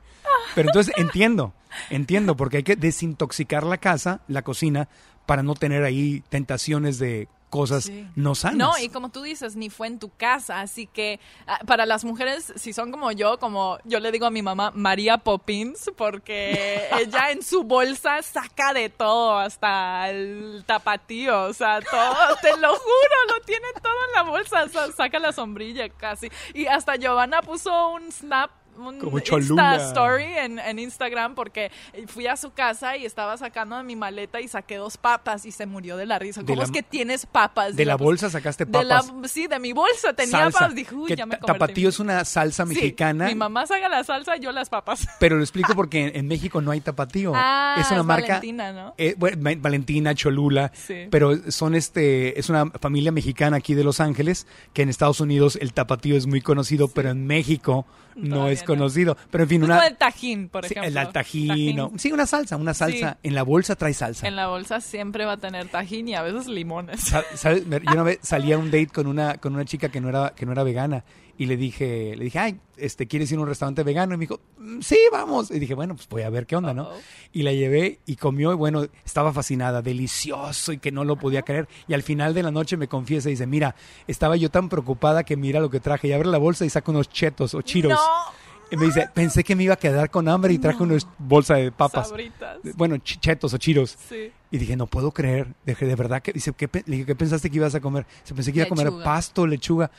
Pero entonces entiendo, entiendo, porque hay que desintoxicar la casa, la cocina, para no tener ahí tentaciones de cosas Sí. no sanas. No, y como tú dices, ni fue en tu casa, así que ah, para las mujeres, si son como yo, como yo le digo a mi mamá, María Poppins, porque ella en su bolsa saca de todo, hasta el tapatío, o sea, todo, te lo juro, lo tiene todo en la bolsa, sa- saca la sombrilla casi. Y hasta Giovanna puso un snap. Un Como Insta story en, en Instagram porque fui a su casa y estaba sacando de mi maleta y saqué dos papas y se murió de la risa. ¿Cómo la- es que tienes papas? de la pues, bolsa sacaste de la- papas. sí, de mi bolsa tenía salsa. papas. Dije, uy, ya me tapatío es una salsa Sí, mexicana. mi mamá saca la salsa, yo las papas. Pero lo explico porque en, en México no hay tapatío. Ah, es una es marca. Valentina, ¿no? eh, bueno, Va- Valentina, Cholula. Sí. Pero son este. Es una familia mexicana aquí de Los Ángeles. Que en Estados Unidos el tapatío es muy conocido, pero en México no es no. conocido. Pero en fin, una. como el tajín, por sí, ejemplo. el altajín. Tajín. o- Sí, una salsa, una salsa. Sí. En la bolsa trae salsa. En la bolsa siempre va a tener tajín y a veces limones. Yo una vez salí a un date con una, con una chica que no era, que no era vegana y le dije, le dije, ay, este, ¿quieres ir a un restaurante vegano? Y me dijo, "Mm, sí, vamos. Y dije, bueno, pues voy a ver qué onda, ¿no? Y la llevé y comió y bueno, estaba fascinada, delicioso y que no lo podía creer. Y al final de la noche me confiesa y dice, mira, estaba yo tan preocupada que mira lo que traje. Y abre la bolsa y saca unos chetos o chiros. No, Y me dice, pensé que me iba a quedar con hambre y traje unos bolsa de papas. sabritas. Bueno, ch- chetos o chiros. Sí. Y dije, no puedo creer. Dije, de verdad que. Dice, ¿qué, le dije, ¿qué pensaste que ibas a comer? Se pensé que iba a comer pasto, lechuga.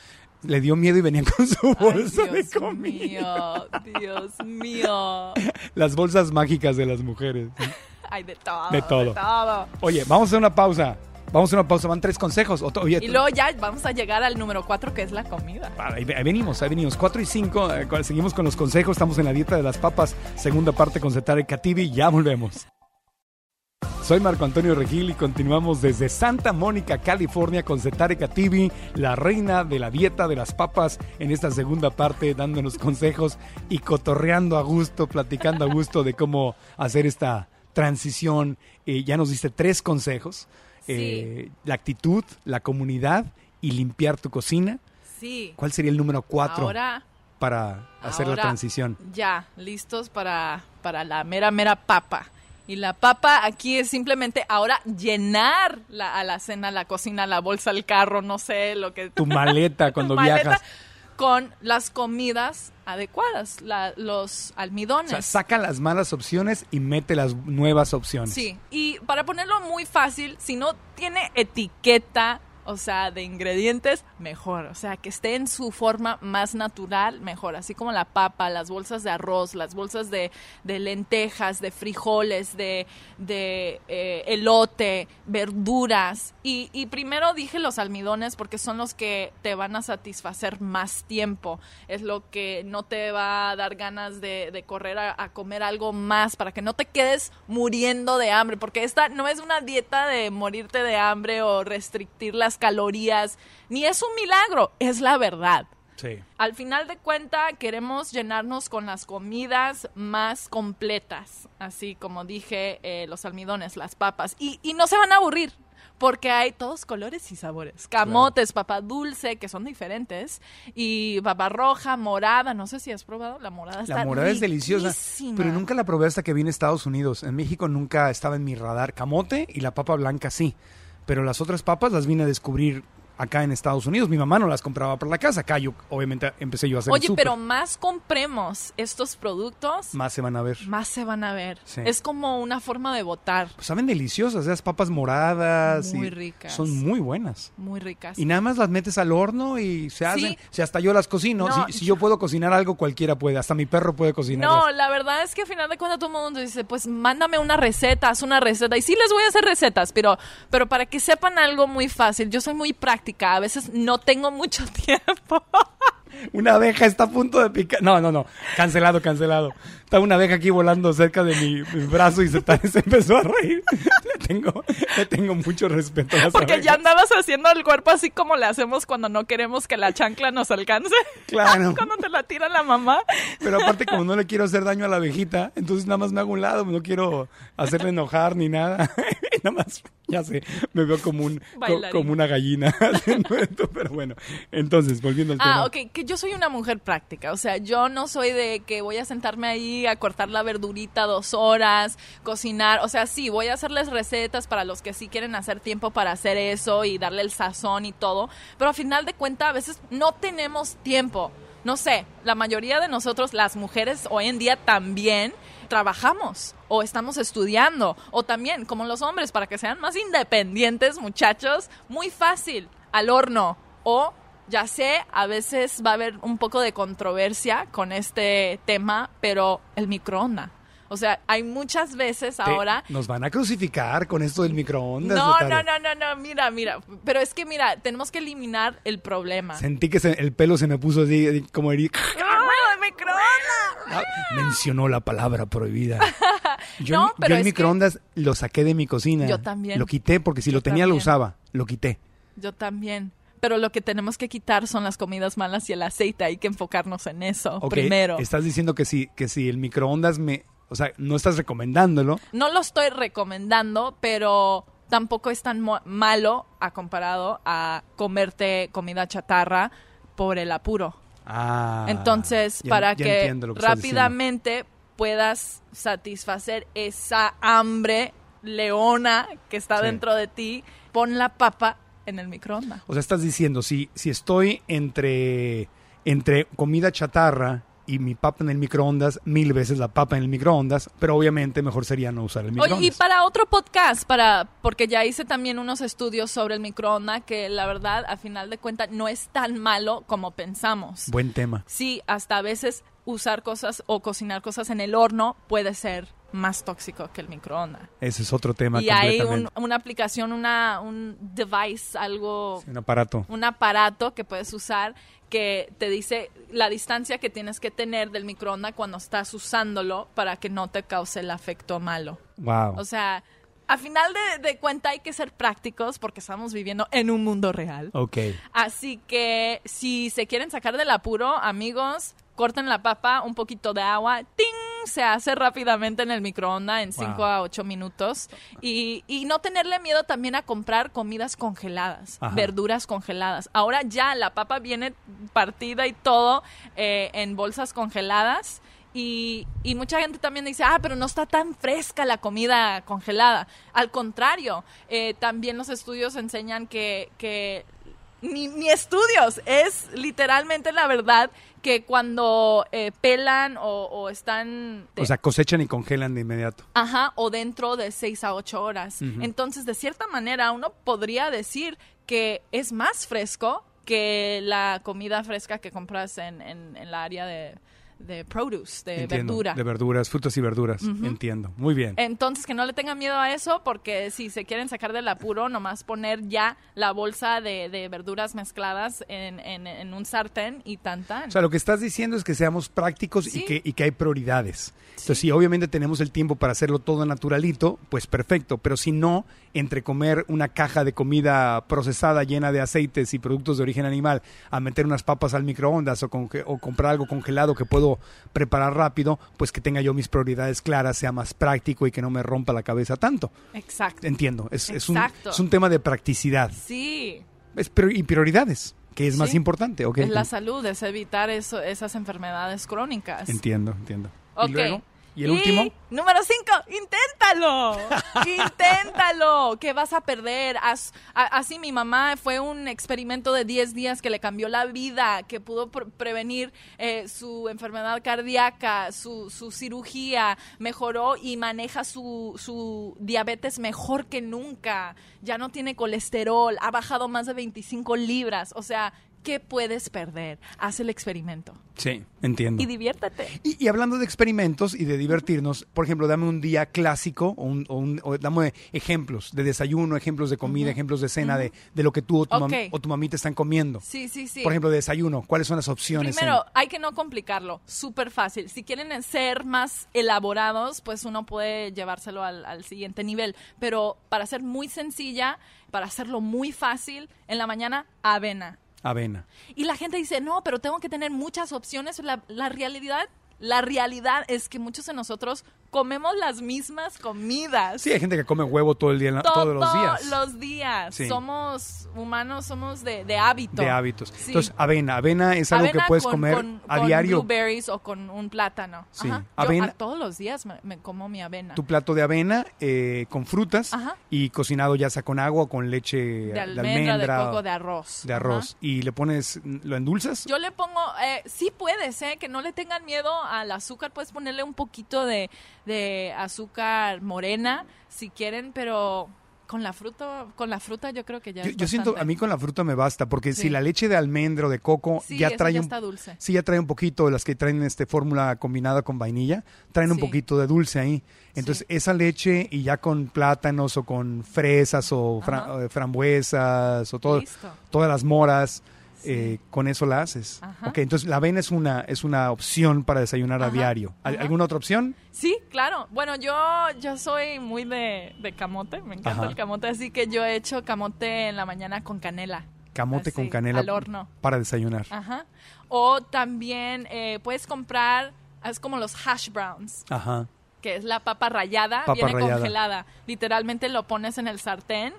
Le dio miedo y venían con su Ay, bolsa de Dios comida. mío, Dios mío. Las bolsas mágicas de las mujeres. Hay de todo. De todo. De todo. Oye, vamos a hacer una pausa. Vamos a una pausa. Van tres consejos. Oye, Y luego ya vamos a llegar al número cuatro, que es la comida. Ahí, ahí venimos, ahí venimos. Cuatro y cinco. eh, seguimos con los consejos. Estamos en la dieta de las papas. Segunda parte con Setare Cativi. Ya volvemos. Soy Marco Antonio Regil y continuamos desde Santa Mónica, California, con Setare Cativi, la reina de la dieta de las papas, en esta segunda parte, dándonos consejos y cotorreando a gusto, platicando a gusto de cómo hacer esta transición. Eh, ya nos diste tres consejos: Eh, la actitud, la comunidad y limpiar tu cocina. Sí. ¿Cuál sería el número cuatro Ahora, para hacer la transición? Ya, listos para, para la mera, mera papa. Y la papa aquí es simplemente ahora llenar la, a la cena, la cocina, la bolsa, el carro, no sé, lo que... Tu maleta cuando maleta, viajas. Con las comidas adecuadas, la- los O almidones. sea, saca las malas opciones y mete las nuevas opciones. Sí, y para ponerlo muy fácil, si no tiene etiqueta o sea, de ingredientes, mejor. O sea, que esté en su forma más natural, mejor. Así como la papa, las bolsas de arroz, las bolsas de, de lentejas, de frijoles, de, eh, elote, verduras. Y, y primero dije los almidones porque son los que te van a satisfacer más tiempo. Es lo que no te va a dar ganas de, de correr a, a comer algo más para que no te quedes muriendo de hambre. Porque esta no es una dieta de morirte de hambre o restrictir las calorías, ni es un milagro, es la verdad. Sí. Al final de cuenta queremos llenarnos con las comidas más completas, así como dije, eh, los almidones, las papas, y, y no se van a aburrir. Porque hay todos colores y sabores. Camotes, papa dulce, que son diferentes. Y papa roja, morada. No sé si has probado la morada. La morada es deliciosa, pero nunca la probé hasta que vine a Estados Unidos. En México nunca estaba en mi radar. Camote y la papa blanca sí, pero las otras papas las vine a descubrir acá en Estados Unidos. Mi mamá no las compraba para la casa. Acá yo, obviamente, empecé yo a hacer Oye, pero más compremos estos productos, Más se van a ver. más se van a ver. Sí. Es como una forma de votar. Pues saben deliciosas, esas papas moradas. Muy y ricas. Son muy buenas. Muy ricas. Y nada más las metes al horno y se hacen. Si hasta yo las cocino. No, si, si yo puedo cocinar algo, cualquiera puede. Hasta mi perro puede cocinar. No, la verdad es que al final de cuentas todo el mundo dice, pues mándame una receta, haz una receta. Y sí les voy a hacer recetas, pero, pero para que sepan algo muy fácil, yo soy muy práctica, a veces no tengo mucho tiempo. Una abeja está a punto de picar. No, no, no. Cancelado, cancelado. Está una abeja aquí volando cerca de mi, brazo y se empezó a reír. Tengo, le tengo mucho respeto a las Porque ya andabas haciendo el cuerpo así como le hacemos cuando no queremos que la chancla nos alcance. Claro. cuando te la tira la mamá. Pero aparte, como no le quiero hacer daño a la abejita, entonces nada más me hago un lado. No quiero hacerle enojar ni nada. Y nada más, ya sé, me veo como, un, co- como una gallina haciendo esto. Pero bueno, entonces, volviendo al tema. Ah, ok, que yo soy una mujer práctica, o sea, yo no soy de que voy a sentarme ahí a cortar la verdurita dos horas, cocinar, o sea, sí, voy a hacerles recetas para los que sí quieren hacer tiempo para hacer eso y darle el sazón y todo, pero al final de cuentas a veces no tenemos tiempo. No sé, la mayoría de nosotros, las mujeres, hoy en día también trabajamos o estamos estudiando o también como los hombres para que sean más independientes muchachos muy fácil al horno o ya sé a veces va a haber un poco de controversia con este tema pero el microondas o sea hay muchas veces Te- ahora Nos van a crucificar con esto del microondas. no, no, no, no, no, mira, mira, pero es que mira, tenemos que eliminar el problema. Sentí que se- el pelo se me puso así, como heri- ¡Ah, el microondas! Ah, mencionó la palabra prohibida. Yo, No, yo pero el es que- microondas lo saqué de mi cocina. Yo también. Lo quité porque si Yo lo tenía lo usaba. Lo quité. Yo también. Pero lo que tenemos que quitar son las comidas malas y el aceite. Hay que enfocarnos en eso Ok, primero. Estás diciendo que si, que si el microondas me... O sea, no estás recomendándolo. No lo estoy recomendando, pero tampoco es tan malo a comparado a comerte comida chatarra por el apuro. Ah, Entonces, ya- para ya que que rápidamente puedas satisfacer esa hambre leona que está Sí. dentro de ti, pon la papa en el microondas. O sea, estás diciendo, si, si estoy entre, entre comida chatarra y mi papa en el microondas, mil veces la papa en el microondas, pero obviamente mejor sería no usar el microondas. Oye, y para otro podcast, para porque ya hice también unos estudios sobre el microondas que la verdad, a final de cuentas, no es tan malo como pensamos. Buen tema. Sí, hasta a veces usar cosas o cocinar cosas en el horno puede ser más tóxico que el microondas. Ese es otro tema Y hay un- una aplicación, una, un device, algo, Un aparato. un aparato que puedes usar que te dice la distancia que tienes que tener del microondas cuando estás usándolo para que no te cause el afecto malo. Wow. O sea, a final de, de cuenta hay que ser prácticos porque estamos viviendo en un mundo real. ok. Así que si se quieren sacar del apuro, amigos, corten la papa, un poquito de agua, ¡ting! Se hace rápidamente en el microondas en 5 Wow. a 8 minutos. Y, y no tenerle miedo también a comprar comidas congeladas, Ajá. verduras congeladas. Ahora ya la papa viene partida y todo eh, en bolsas congeladas. Y, y mucha gente también dice, ah, pero no está tan fresca la comida congelada. Al contrario, eh, también los estudios enseñan que, que ni, ni estudios, es literalmente la verdad que cuando eh, pelan o, o están... O sea, cosechan y congelan de inmediato. Ajá, o dentro de seis a ocho horas. Ujú. Entonces, de cierta manera, uno podría decir que es más fresco que la comida fresca que compras en, en, en la área de, de produce, de Entiendo. verdura. De verduras, frutas y verduras. Entiendo. Muy bien. Entonces, que no le tengan miedo a eso, porque si se quieren sacar del apuro, nomás poner ya la bolsa de, de verduras mezcladas en, en- en un sartén y tan tan. O sea, lo que estás diciendo es que seamos prácticos y, que, y que hay prioridades. Entonces, si obviamente tenemos el tiempo para hacerlo todo naturalito, pues perfecto. Pero si no, entre comer una caja de comida procesada llena de aceites y productos de origen animal, a meter unas papas al microondas o, conge- o comprar algo congelado que puedo preparar rápido, pues que tenga yo mis prioridades claras, sea más práctico y que no me rompa la cabeza tanto. Exacto. Entiendo. Es, es un, es un tema de practicidad Sí. Es prior- y prioridades, que es más importante. ¿ok? Es la salud, es evitar eso, esas enfermedades crónicas. Entiendo, entiendo. Ok. Y luego, ¿y el último? Número 5, inténtalo. inténtalo. Que vas a perder. As- a- así mi mamá fue un experimento de 10 días que le cambió la vida, que pudo pre- prevenir eh, su enfermedad cardíaca, su, su cirugía, mejoró y maneja su, su diabetes mejor que nunca. Ya no tiene colesterol, ha bajado más de 25 libras. O sea, ¿qué puedes perder? Haz el experimento Sí, entiendo. y diviértete. Y, y hablando de experimentos y de divertirnos, por ejemplo, dame un día clásico o, un, o un- o dame ejemplos de desayuno, ejemplos de comida, ejemplos de cena, de, de lo que tú o tu, mam- Ok. o tu mamita están comiendo. Sí, sí, sí. Por ejemplo, de desayuno, ¿cuáles son las opciones? en- Primero, hay que no complicarlo, súper fácil. Si quieren ser más elaborados, pues uno puede llevárselo al, al siguiente nivel. Pero para ser muy sencilla, para hacerlo muy fácil, en la mañana, avena. Avena. Y la gente dice, no, pero tengo que tener muchas opciones. La, la realidad, la realidad es que muchos de nosotros comemos las mismas comidas. Sí, hay gente que come huevo todo el día, todos los días. los días. Sí. Somos humanos, somos de, de hábito. de hábitos. Sí. Entonces, avena. Avena es algo Avena que puedes con- comer con- a con diario. blueberries o con un plátano. Sí. Ajá. Yo Avena- a todos los días me, me como mi avena. Tu plato de avena eh, con frutas Ajá. y cocinado ya sea con agua o con leche de almendra, de coco, de arroz. de arroz. Y le pones, ¿lo endulzas? Yo le pongo, eh, sí puedes, eh, que no le tengan miedo al azúcar, puedes ponerle un poquito de, de azúcar morena si quieren, pero con la fruta, con la fruta yo creo que ya Yo, es yo siento, a mí con la fruta me basta, porque si la leche de almendra o de coco sí, ya trae ya un, está dulce. sí ya trae un poquito, las que traen este fórmula combinada con vainilla, traen un poquito de dulce ahí. Entonces, esa leche y ya con plátanos o con fresas o fra- Ajá. o de frambuesas o todo, Listo. todas las moras. Eh, con eso la haces. Ajá. Ok, entonces la avena es una, es una opción para desayunar a diario. ¿Al- ajá. ¿Alguna otra opción? Sí, claro. Bueno, yo, yo soy muy de, de camote, me encanta Ajá. el camote, así que yo he hecho camote en la mañana con canela. Camote Así, con canela al horno. para desayunar. Ajá. O también eh, puedes comprar, es como los hash browns, Ajá. que es la papa rallada, Papa viene rallada. congelada. Literalmente lo pones en el sartén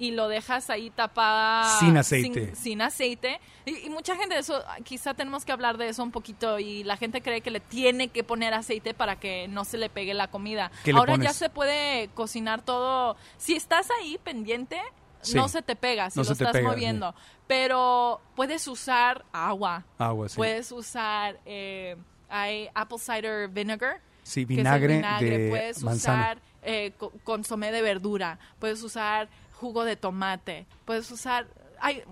y lo dejas ahí tapada. Sin aceite. Sin, sin aceite. Y, y mucha gente, eso, quizá tenemos que hablar de eso un poquito. Y la gente cree que le tiene que poner aceite para que no se le pegue la comida. ¿Qué le Ahora ya se puede cocinar todo. Si estás ahí pendiente, Sí. no se te pega si No lo estás pega, moviendo. Pero puedes usar agua. Agua, sí. Puedes usar, eh, hay apple cider vinegar. Sí, que es el vinagre, de Puedes manzana. usar eh, co- consomé de verdura. Puedes usar jugo de tomate. Puedes usar, hay,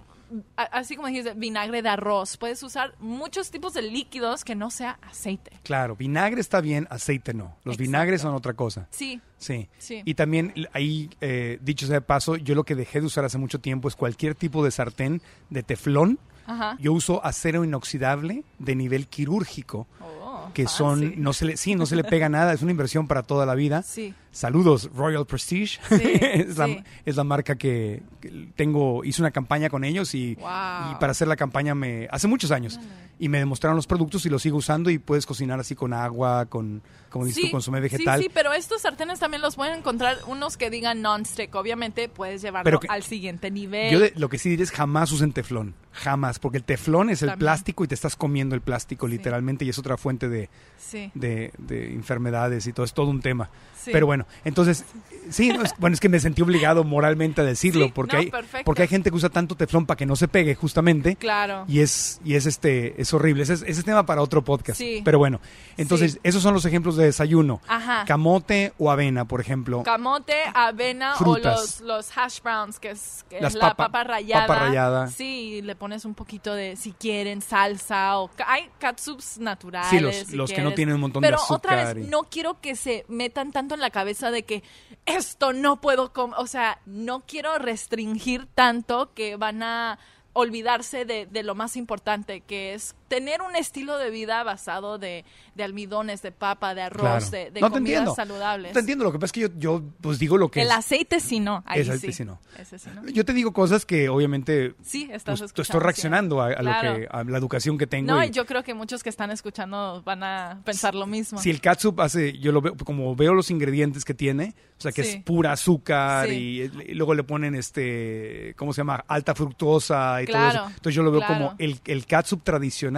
así como dijiste, vinagre de arroz. Puedes usar muchos tipos de líquidos que no sea aceite. Claro, vinagre está bien, aceite no. Los Exacto. vinagres son otra cosa. Sí, Sí. Sí. Y también ahí, eh, dicho sea de paso, yo lo que dejé de usar hace mucho tiempo es cualquier tipo de sartén de teflón. ajá. Yo uso acero inoxidable de nivel quirúrgico, Oh, que son, no se le, sí, no se le pega nada, es una inversión para toda la vida. Sí. Saludos, Royal Prestige. Sí, es, la, sí. es la marca que, que tengo, hice una campaña con ellos y, Wow. y para hacer la campaña me, hace muchos años. Y me demostraron los productos y los sigo usando y puedes cocinar así con agua, con, como dices tú, consomé vegetal. Sí, sí, pero estos sartenes también los pueden encontrar unos que digan non-stick. Obviamente puedes llevarlo Pero que- al siguiente nivel. Yo de- lo que sí diré es jamás usen teflón, jamás, porque el teflón es el También. plástico y te estás comiendo el plástico literalmente y es otra fuente de, Sí, de- de enfermedades y todo, es todo un tema. Sí. Pero bueno, entonces, sí, no, es- bueno, es que me sentí obligado moralmente a decirlo, Sí, porque, no, hay, perfecto. porque hay gente que usa tanto teflón para que no se pegue, justamente. Claro. Y es, y es este, es horrible. Ese es, ese es tema para otro podcast. Sí. Pero bueno, entonces, esos son los ejemplos de desayuno. Ajá. Camote o avena, por ejemplo. Camote, avena Frutas. o los, los hash browns, que es, que Las es la papa- rallada. papa rallada. Sí, le pones un poquito de, si quieren, salsa o... Hay catsups naturales. Sí, los- si los que no tienen un montón de Pero otra azúcar vez, y- no quiero que se metan tanto en la cabeza de que esto no puedo. O sea, no quiero restringir tanto que van a olvidarse de, de lo más importante, que es tener un estilo de vida basado de, de almidones, de papa, de arroz, Claro. de, de No, te comidas entiendo. saludables. Te entiendo, lo que pasa es que yo, yo pues digo lo que El es. aceite sí no, ahí Ese aceite sí. sí no. Ese sí no. Yo te digo cosas que obviamente Sí, estás pues, escuchando. estoy reaccionando a, a Claro. lo que a la educación que tengo. No, y yo creo que muchos que están escuchando van a pensar lo mismo. si el catsup hace, yo lo veo, como veo los ingredientes que tiene, o sea que Sí. es pura azúcar Sí. y, y luego le ponen este, ¿cómo se llama? Alta fructosa y todo eso. Entonces yo lo veo como el, el catsup tradicional,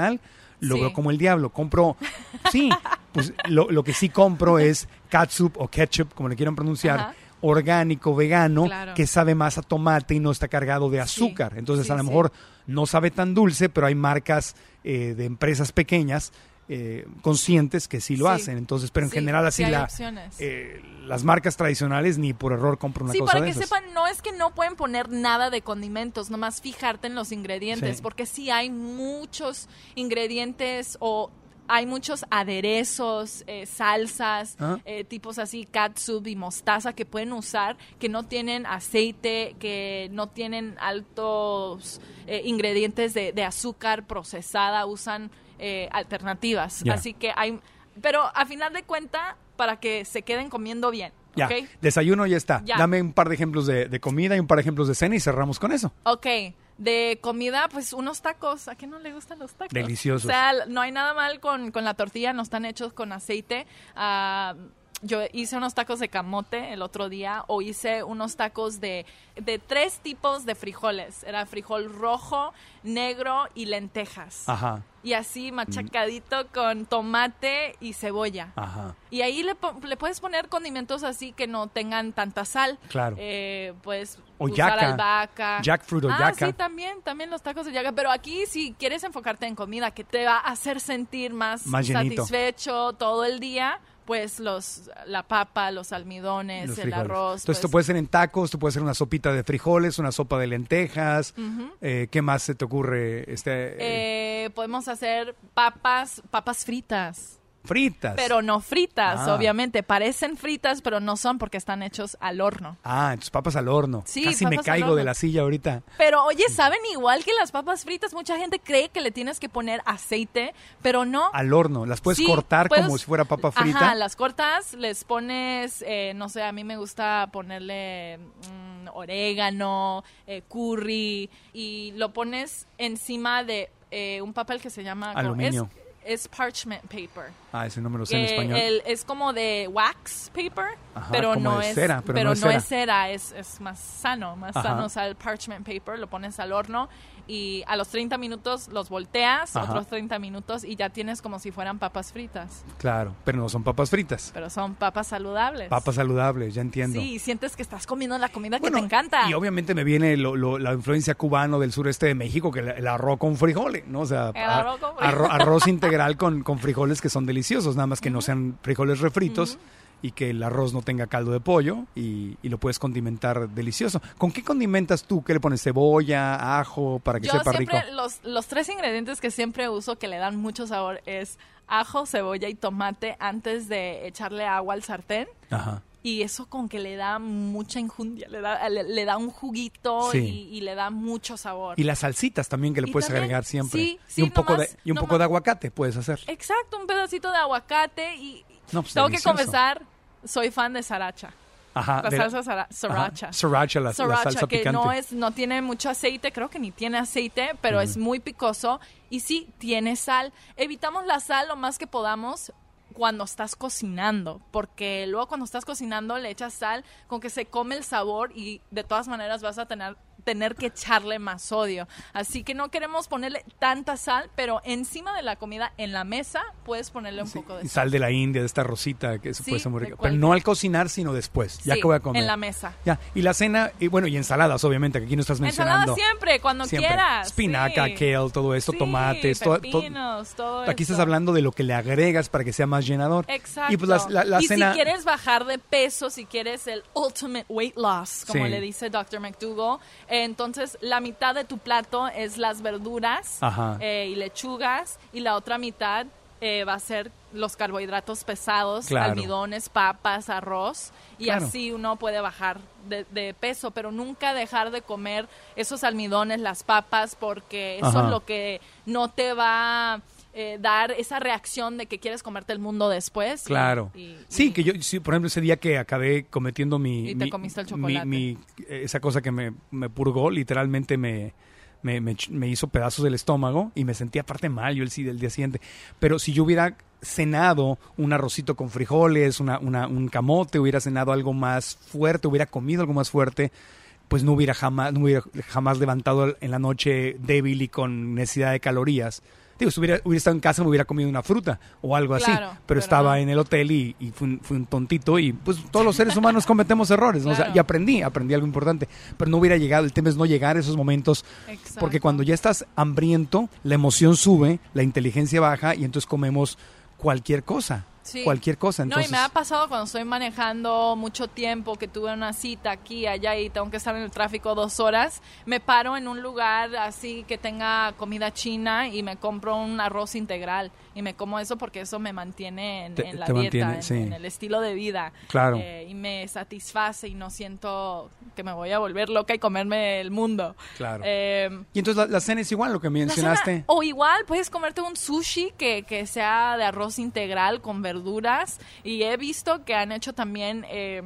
lo Sí. veo como el diablo. Compro, sí, pues lo, lo que sí compro es catsup o ketchup, como le quieran pronunciar. Ajá. orgánico, vegano, Claro. que sabe más a tomate y no está cargado de azúcar. Entonces sí, a lo mejor no sabe tan dulce, pero hay marcas eh, de empresas pequeñas eh, conscientes que sí lo Sí. hacen. Entonces, pero en Sí, general así la, eh, las marcas tradicionales ni por error compro una Sí, cosa para de que esas. sepan, no es que no pueden poner nada de condimentos, nomás fijarte en los ingredientes, porque sí hay muchos ingredientes o hay muchos aderezos, eh, salsas, Ah. eh, tipos así, catsup y mostaza que pueden usar, que no tienen aceite, que no tienen altos eh, ingredientes de, de azúcar procesada, usan eh, alternativas. Así que hay, pero a final de cuenta, para que se queden comiendo bien. Ya, desayuno ya está. Ya. Dame un par de ejemplos de, de comida y un par de ejemplos de cena y cerramos con eso. Ok, de comida, pues unos tacos. ¿A quién no le gustan los tacos? Deliciosos. O sea, no hay nada mal con, con la tortilla, no están hechos con aceite. Ah, yo hice unos tacos de camote el otro día o hice unos tacos de, de tres tipos de frijoles. Era frijol rojo, negro y lentejas. Ajá, Y así machacadito con tomate y cebolla. ajá. Y ahí le, le puedes poner condimentos así que no tengan tanta sal. Claro. Eh, puedes O usar yaca. albahaca. Jackfruit o ah, yaca. sí, también, también los tacos de yaca. Pero aquí si quieres enfocarte en comida que te va a hacer sentir más, Más satisfecho todo el día, pues los la papa, los almidones, Los el arroz. Entonces, pues, esto puede ser en tacos, tú puedes hacer una sopita de frijoles, una sopa de lentejas. eh, ¿Qué más se te ocurre? Este, eh, eh, podemos hacer papas, papas fritas. Fritas. Pero no fritas, Ah. obviamente. Parecen fritas, pero no son porque están hechos al horno. Ah, entonces papas al horno. Sí, Casi me caigo de la silla ahorita. Pero oye, ¿saben igual que las papas fritas? Mucha gente cree que le tienes que poner aceite, pero no. Al horno. Las puedes Sí, cortar puedes- como si fuera papa frita. Ajá, las cortas, les pones, eh, no sé, a mí me gusta ponerle mm, orégano, eh, curry, y lo pones encima de eh, un papel que se llama... Aluminio. Es, es parchment paper. Ah, ese no me lo sé en español. el- es como de wax paper, Ajá, pero no es cera, pero no es cera. cera, es, es más sano, más Ajá. sano usar el parchment paper, lo pones al horno y a los 30 minutos los volteas, Ajá. otros 30 minutos y ya tienes como si fueran papas fritas, Claro, pero no son papas fritas. pero son papas saludables. Papas saludables, ya entiendo. Sí, y sientes que estás comiendo la comida Bueno, que te encanta. Y obviamente me viene lo- lo- la influencia cubano del sureste de México, que el, el arroz con frijoles, ¿no? O sea, El arroz con arro- frijoles. arroz integral con, con frijoles que son deliciosos, nada más que no sean frijoles refritos y que el arroz no tenga caldo de pollo y, y lo puedes condimentar delicioso. ¿Con qué condimentas tú? ¿Qué le pones? ¿Cebolla, ajo, para que Yo sepa rico? siempre, los, los tres ingredientes que siempre uso que le dan mucho sabor es ajo, cebolla y tomate antes de echarle agua al sartén. Ajá. Y eso con que le da mucha injundia, le da, le, le da un juguito Sí. y, y le da mucho sabor. Y las salsitas también que le Y puedes también- agregar siempre. sí, sí, y un poco de y un poco de aguacate puedes hacer. Exacto, un pedacito de aguacate y No, pues, tengo delicioso. que confesar, soy fan de saracha. Ajá. La de salsa sara- sriracha. Ajá, sriracha, la, salsa que picante. no es no tiene mucho aceite, creo que ni tiene aceite, pero es muy picoso y sí tiene sal. Evitamos la sal lo más que podamos cuando estás cocinando, porque luego cuando estás cocinando le echas sal, con que se come el sabor y de todas maneras vas a tener tener que echarle más sodio. Así que no queremos ponerle tanta sal, pero encima de la comida, en la mesa, puedes ponerle un Sí, poco de sal. sal de la India, de esta rosita, que Sí, puede muy de rico. Pero no al cocinar, sino después, ya que voy a comer. En la mesa. Ya, y la cena, y bueno, y ensaladas, obviamente, que aquí no estás mencionando. siempre, cuando Siempre. quieras. Espinaca, kale, todo esto, tomates, todo- todo- pepinos, todo Aquí estás hablando de lo que le agregas para que sea más llenador. Exacto. Y pues la, la- la Y cena. si quieres bajar de peso, si quieres el ultimate weight loss, como le dice Dr. McDougall, eh, entonces la mitad de tu plato es las verduras eh, y lechugas y la otra mitad eh, va a ser los carbohidratos pesados, Claro. almidones, papas, arroz y Claro. así uno puede bajar de, de peso, pero nunca dejar de comer esos almidones, las papas, porque eso Ajá. es lo que no te va a eh, dar esa reacción de que quieres comerte el mundo después. Claro. y- sí, y- que yo, sí, por ejemplo, ese día que acabé cometiendo mi. Y te mi- comiste el chocolate. mi- esa cosa que me, me purgó, literalmente me, me, me hizo pedazos del estómago y me sentía aparte mal yo el, sí del día siguiente. Pero si yo hubiera cenado un arrocito con frijoles, una, una- un camote, hubiera cenado algo más fuerte, hubiera comido algo más fuerte, pues no hubiera jamás, no hubiera jamás levantado en la noche débil y con necesidad de calorías. Digo, si hubiera, hubiera estado en casa me hubiera comido una fruta o algo así, pero, pero estaba no. en el hotel y, y fui, un, tontito y pues todos los seres humanos cometemos errores, ¿no? O sea, y aprendí, aprendí algo importante, pero no hubiera llegado, el tema es no llegar a esos momentos, Exacto. porque cuando ya estás hambriento, la emoción sube, la inteligencia baja y entonces comemos cualquier cosa, Sí. cualquier cosa. Entonces, No, y me ha pasado cuando estoy manejando mucho tiempo, que tuve una cita aquí, allá y tengo que estar en el tráfico dos horas, me paro en un lugar así que tenga comida china y me compro un arroz integral y me como eso porque eso me mantiene en, Te- en la dieta, mantiene, en, sí. en el estilo de vida. Claro. Eh, y me satisface y no siento que me voy a volver loca y comerme el mundo. Claro. Eh, y entonces la, la cena es igual, lo que cena- mencionaste. o igual, puedes comerte un sushi que, que sea de arroz integral con verduras. Y he visto que han hecho también eh,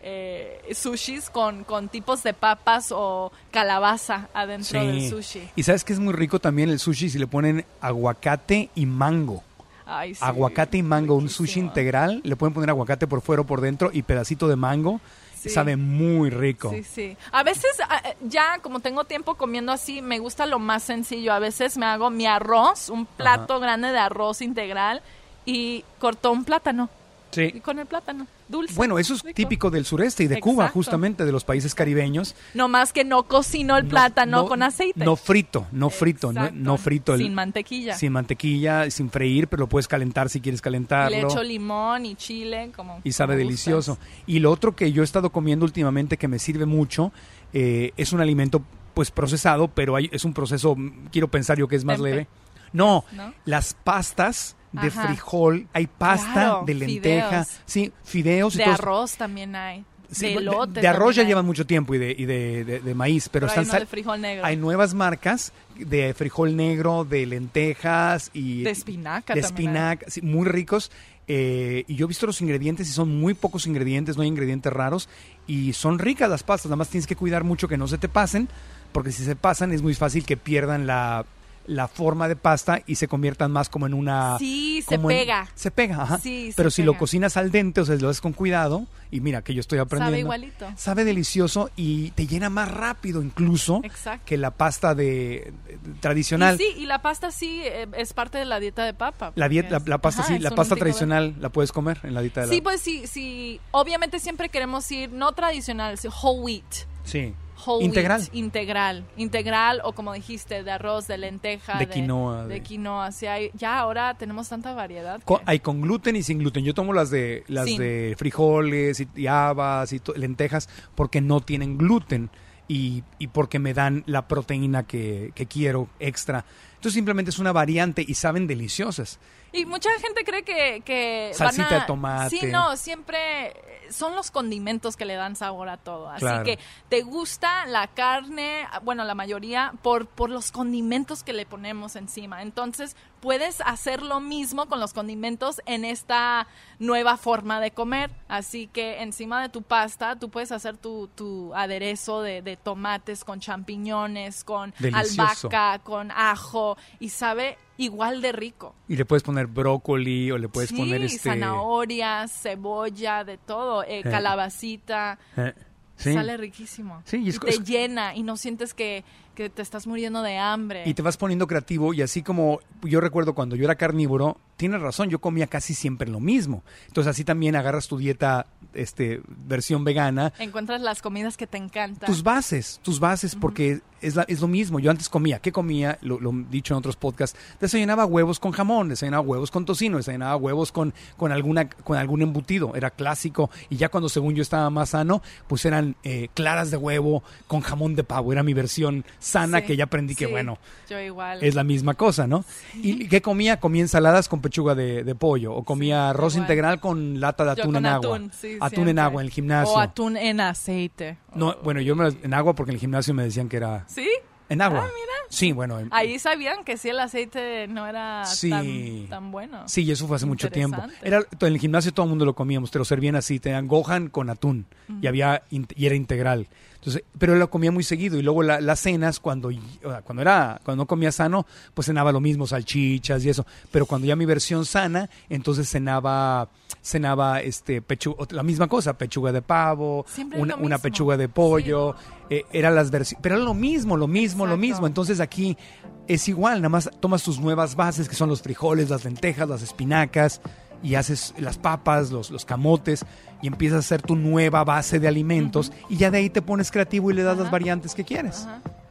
eh, sushis con, con tipos de papas o calabaza adentro del sushi. Y sabes que es muy rico también el sushi si le ponen aguacate y mango. Ay, sí, aguacate y mango, un sushi integral, le pueden poner aguacate por fuera o por dentro y pedacito de mango, Sí. sabe muy rico. Sí, sí. A veces, ah, eh, ya como tengo tiempo comiendo así, me gusta lo más sencillo. A veces me hago mi arroz, un plato grande de arroz integral y corto un plátano. Y Sí. con el plátano, dulce. Bueno, eso es rico. típico del sureste y de Cuba, justamente, de los países caribeños. No más que no cocino el No- plátano no- con aceite. No frito, no frito, no, frito. el- Sin mantequilla. Sin mantequilla, sin freír, pero lo puedes calentar si quieres calentarlo. Le echo limón y chile, como. y sabe como delicioso. gustas. Y lo otro que yo he estado comiendo últimamente que me sirve mucho eh, es un alimento pues procesado, pero hay, es un proceso, mm, quiero pensar yo que es más Tempe. leve. No, ¿No? las pastas de Ajá. frijol, hay pasta Claro, de lenteja, fideos. sí, fideos y De todo arroz también hay. Sí, de elote. de arroz ya hay. llevan mucho tiempo y de, y de, de- maíz, pero, Pero hay están de frijol negro. hay nuevas marcas de frijol negro, de lentejas y De espinaca de hay. espinaca, sí, muy ricos. eh, y yo he visto los ingredientes y son muy pocos ingredientes, no hay ingredientes raros y son ricas las pastas. Nada más tienes que cuidar mucho que no se te pasen, porque si se pasan es muy fácil que pierdan la, la forma de pasta y se conviertan más como en una Sí, se en- pega. se pega, ajá. Sí, Pero si lo cocinas al dente, o sea, lo haces con cuidado, y mira que yo estoy aprendiendo. Sabe igualito. Sabe delicioso y te llena más rápido incluso Exacto. que la pasta de, de- tradicional. Y sí, y la pasta sí eh, es parte de la dieta de papa. La, diet- la, pasta ajá, sí, la pasta de- tradicional la puedes comer en la dieta de la Sí, pues sí, sí. Obviamente siempre queremos ir, no tradicional, whole wheat. Sí. Whole Integral. wheat, integral. Integral o como dijiste, de arroz, de lenteja. De quinoa, De, de- quinoa. Sí, hay, ya ahora tenemos tanta variedad. Hay con gluten y sin gluten. Yo tomo las de las Sin. de frijoles y, y habas y to- lentejas porque no tienen gluten y, y porque me dan la proteína que, que quiero extra. Entonces simplemente es una variante y saben deliciosas. Y mucha gente cree que... que Salsita van a- de tomate. Sí, no, siempre eh, son los condimentos que le dan sabor a todo. Así Claro. que te gusta la carne, bueno, la mayoría, por, por los condimentos que le ponemos encima. Entonces, puedes hacer lo mismo con los condimentos en esta nueva forma de comer. Así que encima de tu pasta, tú puedes hacer tu, tu aderezo de, de tomates con champiñones, con Delicioso. albahaca, con ajo, y sabe igual de rico. Y le puedes poner brócoli o le puedes sí, poner este zanahorias, cebolla, de todo, eh, Eh. calabacita. Eh, Sí. Sale riquísimo. Sí, y y, es- te es- llena y no sientes que, que te estás muriendo de hambre. Y te vas poniendo creativo y así como yo recuerdo cuando yo era carnívoro, tienes razón, yo comía casi siempre lo mismo. Entonces así también agarras tu dieta este versión vegana, Encuentras las comidas que te encantan. tus bases, tus bases porque es, la- es lo mismo. Yo antes comía, ¿qué comía? Lo, lo he dicho en otros podcasts, desayunaba huevos con jamón, desayunaba huevos con tocino, desayunaba huevos con, con, alguna, con algún embutido, era clásico. Y ya cuando según yo estaba más sano, pues eran eh, claras de huevo con jamón de pavo, era mi versión sana Sí, que ya aprendí que sí, bueno, Yo igual. es la misma cosa, ¿no? ¿Y qué comía? Comía ensaladas con pechuga de, de pollo o comía Sí, arroz igual. integral con lata de atún en agua. atún, en agua en el gimnasio. O atún en aceite. No, bueno, yo me, en agua porque en el gimnasio me decían que era ¿Sí? en agua. Ah, mira. Sí, bueno. en- Ahí sabían que sí el aceite no era Sí. tan, tan bueno. Sí, y eso fue hace mucho tiempo. Era en el gimnasio todo el mundo lo comíamos, te lo servían así, te dan gohan con atún y había y era integral. Entonces, pero lo comía muy seguido. Y luego la- las cenas cuando cuando era cuando no comía sano, pues cenaba lo mismo, salchichas y eso, pero cuando ya mi versión sana, entonces cenaba cenaba este pechu- ot- la misma cosa, pechuga de pavo, una, una pechuga de pollo, eh, era las versiones, pero era lo mismo, lo mismo, lo mismo. Entonces aquí es igual, nada más tomas tus nuevas bases que son los frijoles, las lentejas, las espinacas y haces las papas, los, los camotes y empiezas a hacer tu nueva base de alimentos y ya de ahí te pones creativo y le das las variantes que quieres.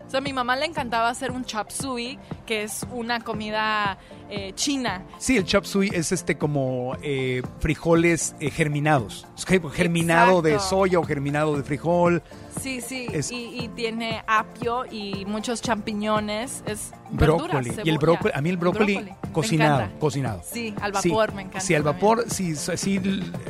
O sea, a mi mamá le encantaba hacer un chop suey, que es una comida eh, china. Sí, el chop suey es este como eh, frijoles eh, germinados. Es que germinado de soya o germinado de frijol. Sí, sí, Es- y, y tiene apio y muchos champiñones. Es Brócoli. verduras, y el brócoli, a mí el brócoli, cocinado, cocinado. Sí, al Sí, vapor me encanta. Sí, al vapor, sí, sí,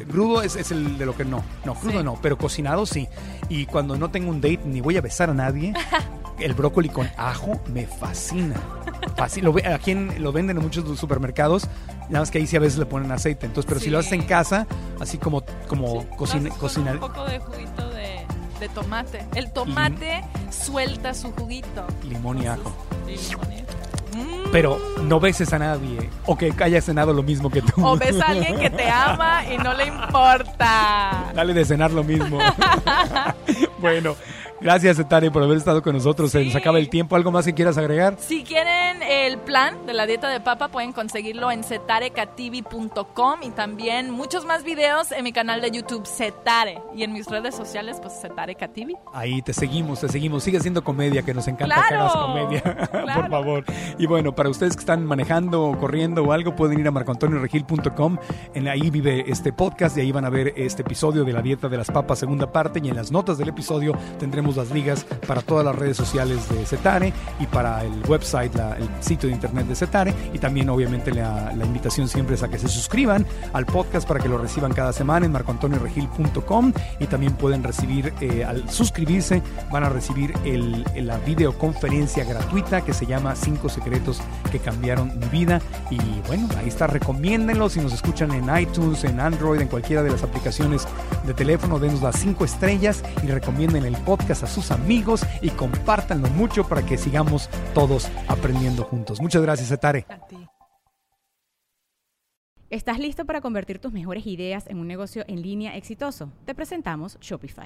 crudo es, es el de lo que no. No, crudo Sí. no, pero cocinado sí. Y cuando no tengo un date ni voy a besar a nadie, el brócoli con ajo me fascina. Fascina. Lo ve- aquí en- lo venden en muchos supermercados, nada más que ahí sí a veces le ponen aceite. Entonces, pero si lo haces en Sí. casa, así como, como Sí, cocina, cocinar. Un poco de juguito de, tomate. El tomate suelta su juguito. Limón y ajo. Sí, limón y-. Pero no beses a nadie. O que haya cenado lo mismo que tú. O ves a alguien que te ama y no le importa. Dale de cenar lo mismo. bueno, gracias, Etare, por haber estado con nosotros. Se nos Sí. acaba el tiempo. ¿Algo más que quieras agregar? Si quieren el plan de la dieta de papa, pueden conseguirlo en cetarecativi.com y también muchos más videos en mi canal de YouTube Cetare y en mis redes sociales, pues Cetare Cativi. Ahí te seguimos, te seguimos. Sigue haciendo comedia, que nos encanta que ¡Claro! hagas comedia. ¡Claro! Por favor. Y bueno, para ustedes que están manejando o corriendo o algo, pueden ir a marcoantonioregil.com. En ahí vive este podcast y ahí van a ver este episodio de la dieta de las papas, segunda parte. Y en las notas del episodio tendremos las ligas para todas las redes sociales de Cetare y para el website, el sitio de internet de Cetare. Y también, obviamente, la, invitación siempre es a que se suscriban al podcast para que lo reciban cada semana en marcoantonioregil.com. Y también pueden recibir, eh, al suscribirse, van a recibir el- la videoconferencia gratuita que se llama Cinco secretos que cambiaron mi vida. Y bueno, ahí está, recomiéndenlo si nos escuchan en iTunes, en Android, en cualquiera de las aplicaciones de teléfono, denos las cinco estrellas y recomienden el podcast a sus amigos y compártanlo mucho para que sigamos todos aprendiendo juntos. Muchas gracias, Etare. ¿Estás listo para convertir tus mejores ideas en un negocio en línea exitoso? Te presentamos Shopify.